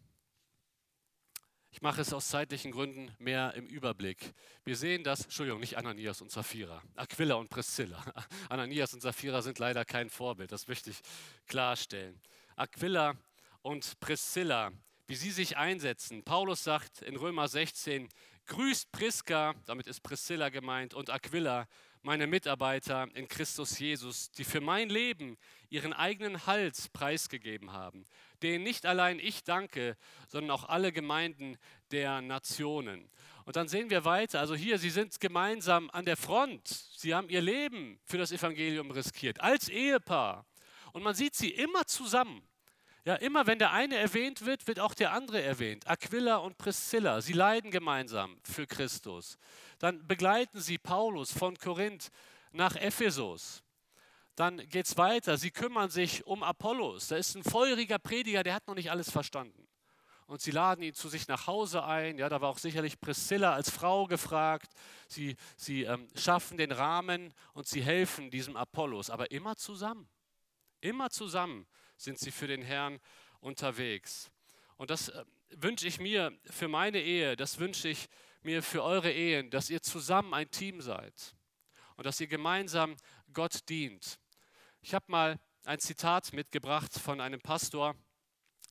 Speaker 1: Ich mache es aus zeitlichen Gründen mehr im Überblick. Wir sehen das, Entschuldigung, nicht Ananias und Sapphira, Aquila und Priscilla. Ananias und Sapphira sind leider kein Vorbild, das möchte ich klarstellen. Aquila und Priscilla, wie sie sich einsetzen. Paulus sagt in Römer 16, grüßt Priska, damit ist Priscilla gemeint, und Aquila, meine Mitarbeiter in Christus Jesus, die für mein Leben ihren eigenen Hals preisgegeben haben, denen nicht allein ich danke, sondern auch alle Gemeinden der Nationen. Und dann sehen wir weiter, also hier, sie sind gemeinsam an der Front, sie haben ihr Leben für das Evangelium riskiert, als Ehepaar. Und man sieht sie immer zusammen. Ja, immer wenn der eine erwähnt wird, wird auch der andere erwähnt. Aquila und Priscilla, sie leiden gemeinsam für Christus. Dann begleiten sie Paulus von Korinth nach Ephesus. Dann geht es weiter, sie kümmern sich um Apollos. Da ist ein feuriger Prediger, der hat noch nicht alles verstanden. Und sie laden ihn zu sich nach Hause ein. Ja, da war auch sicherlich Priscilla als Frau gefragt. Sie, sie ähm, schaffen den Rahmen und sie helfen diesem Apollos, aber immer zusammen. Immer zusammen sind sie für den Herrn unterwegs. Und das äh, wünsche ich mir für meine Ehe, das wünsche ich mir für eure Ehen, dass ihr zusammen ein Team seid und dass ihr gemeinsam Gott dient. Ich habe mal ein Zitat mitgebracht von einem Pastor,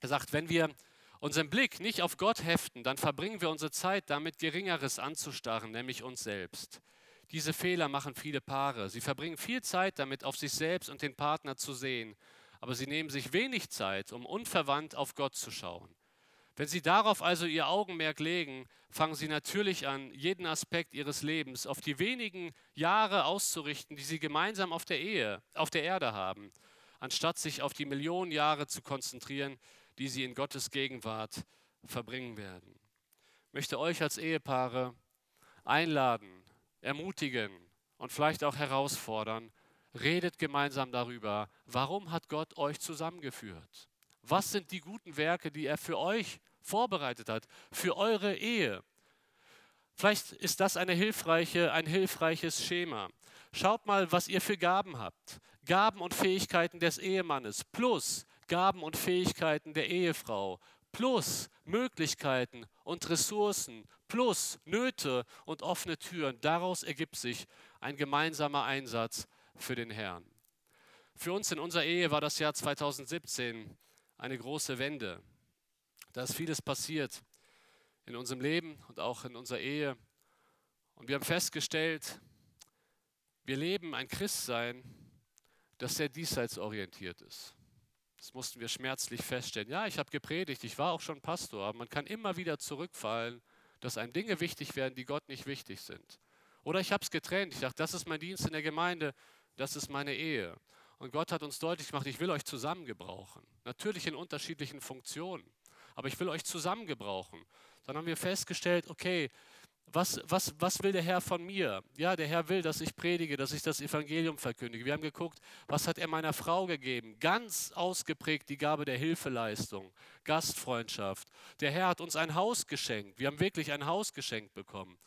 Speaker 1: Er sagt, wenn wir unseren Blick nicht auf Gott heften, dann verbringen wir unsere Zeit damit, Geringeres anzustarren, nämlich uns selbst. Diese Fehler machen viele Paare. Sie verbringen viel Zeit damit, auf sich selbst und den Partner zu sehen aber sie nehmen sich wenig Zeit, um unverwandt auf Gott zu schauen. Wenn Sie darauf also Ihr Augenmerk legen, fangen Sie natürlich an, jeden Aspekt Ihres Lebens auf die wenigen Jahre auszurichten, die Sie gemeinsam auf der Ehe, auf der Erde haben, anstatt sich auf die Millionen Jahre zu konzentrieren, die Sie in Gottes Gegenwart verbringen werden. Ich möchte euch als Ehepaare einladen, ermutigen und vielleicht auch herausfordern, redet gemeinsam darüber, warum hat Gott euch zusammengeführt? Was sind die guten Werke, die er für euch vorbereitet hat, für eure Ehe? Vielleicht ist das eine hilfreiche, ein hilfreiches Schema. Schaut mal, was ihr für Gaben habt. Gaben und Fähigkeiten des Ehemannes plus Gaben und Fähigkeiten der Ehefrau plus Möglichkeiten und Ressourcen plus Nöte und offene Türen. Daraus ergibt sich ein gemeinsamer Einsatz für den Herrn. Für uns in unserer Ehe war das Jahr 2017 eine große Wende. Da ist vieles passiert in unserem Leben und auch in unserer Ehe. Und wir haben festgestellt, wir leben ein Christsein, das sehr diesseitsorientiert ist. Das mussten wir schmerzlich feststellen. Ja, ich habe gepredigt, ich war auch schon Pastor, aber man kann immer wieder zurückfallen, dass einem Dinge wichtig werden, die Gott nicht wichtig sind. Oder ich habe es getrennt. Ich dachte, das ist mein Dienst in der Gemeinde, das ist meine Ehe. Und Gott hat uns deutlich gemacht, ich will euch zusammen gebrauchen. Natürlich in unterschiedlichen Funktionen, aber ich will euch zusammen gebrauchen. Dann haben wir festgestellt, okay, was, was, was will der Herr von mir? Ja, der Herr will, dass ich predige, dass ich das Evangelium verkündige. Wir haben geguckt, was hat er meiner Frau gegeben? Ganz ausgeprägt die Gabe der Hilfeleistung, Gastfreundschaft. Der Herr hat uns ein Haus geschenkt. Wir haben wirklich ein Haus geschenkt bekommen,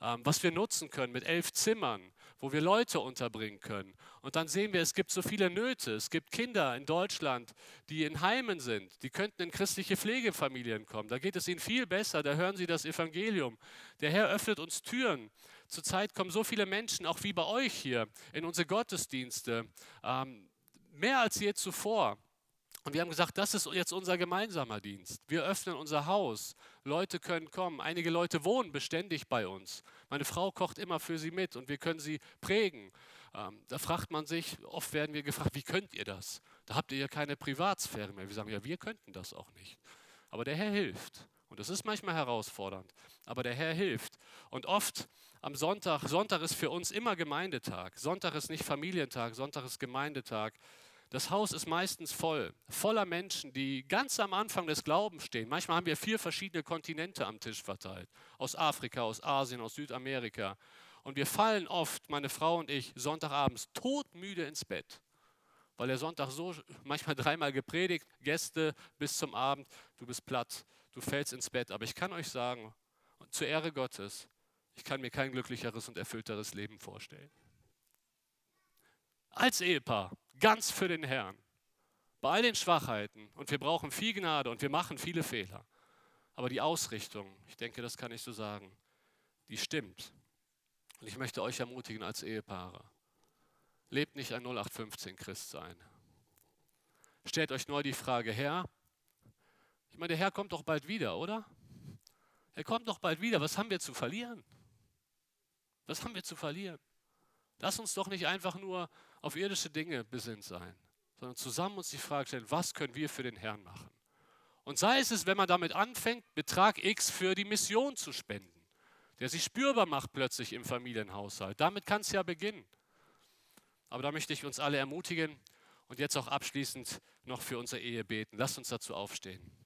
Speaker 1: ähm, was wir nutzen können mit elf Zimmern wo wir Leute unterbringen können. Und dann sehen wir, es gibt so viele Nöte. Es gibt Kinder in Deutschland, die in Heimen sind. Die könnten in christliche Pflegefamilien kommen. Da geht es ihnen viel besser. Da hören sie das Evangelium. Der Herr öffnet uns Türen. Zurzeit kommen so viele Menschen, auch wie bei euch hier, in unsere Gottesdienste. Ähm, mehr als je zuvor. Und wir haben gesagt, das ist jetzt unser gemeinsamer Dienst. Wir öffnen unser Haus. Leute können kommen. Einige Leute wohnen beständig bei uns. Meine Frau kocht immer für sie mit und wir können sie prägen. Ähm, da fragt man sich, oft werden wir gefragt, wie könnt ihr das? Da habt ihr ja keine Privatsphäre mehr. Wir sagen, ja, wir könnten das auch nicht. Aber der Herr hilft. Und das ist manchmal herausfordernd. Aber der Herr hilft. Und oft am Sonntag, Sonntag ist für uns immer Gemeindetag. Sonntag ist nicht Familientag, Sonntag ist Gemeindetag. Das Haus ist meistens voll, voller Menschen, die ganz am Anfang des Glaubens stehen. Manchmal haben wir vier verschiedene Kontinente am Tisch verteilt. Aus Afrika, aus Asien, aus Südamerika. Und wir fallen oft, meine Frau und ich, Sonntagabends todmüde ins Bett. Weil der Sonntag so, manchmal dreimal gepredigt, Gäste bis zum Abend, du bist platt, du fällst ins Bett. Aber ich kann euch sagen, zur Ehre Gottes, ich kann mir kein glücklicheres und erfüllteres Leben vorstellen. Als Ehepaar ganz für den Herrn. Bei all den Schwachheiten und wir brauchen viel Gnade und wir machen viele Fehler. Aber die Ausrichtung, ich denke, das kann ich so sagen, die stimmt. Und ich möchte euch ermutigen als Ehepaare. Lebt nicht ein 0815 Christ sein. Stellt euch neu die Frage, Herr, ich meine, der Herr kommt doch bald wieder, oder? Er kommt doch bald wieder. Was haben wir zu verlieren? Was haben wir zu verlieren? Lass uns doch nicht einfach nur auf irdische Dinge besinnt sein, sondern zusammen uns die Frage stellen, was können wir für den Herrn machen? Und sei es es, wenn man damit anfängt, Betrag X für die Mission zu spenden, der sich spürbar macht plötzlich im Familienhaushalt. Damit kann es ja beginnen. Aber da möchte ich uns alle ermutigen und jetzt auch abschließend noch für unsere Ehe beten. Lasst uns dazu aufstehen.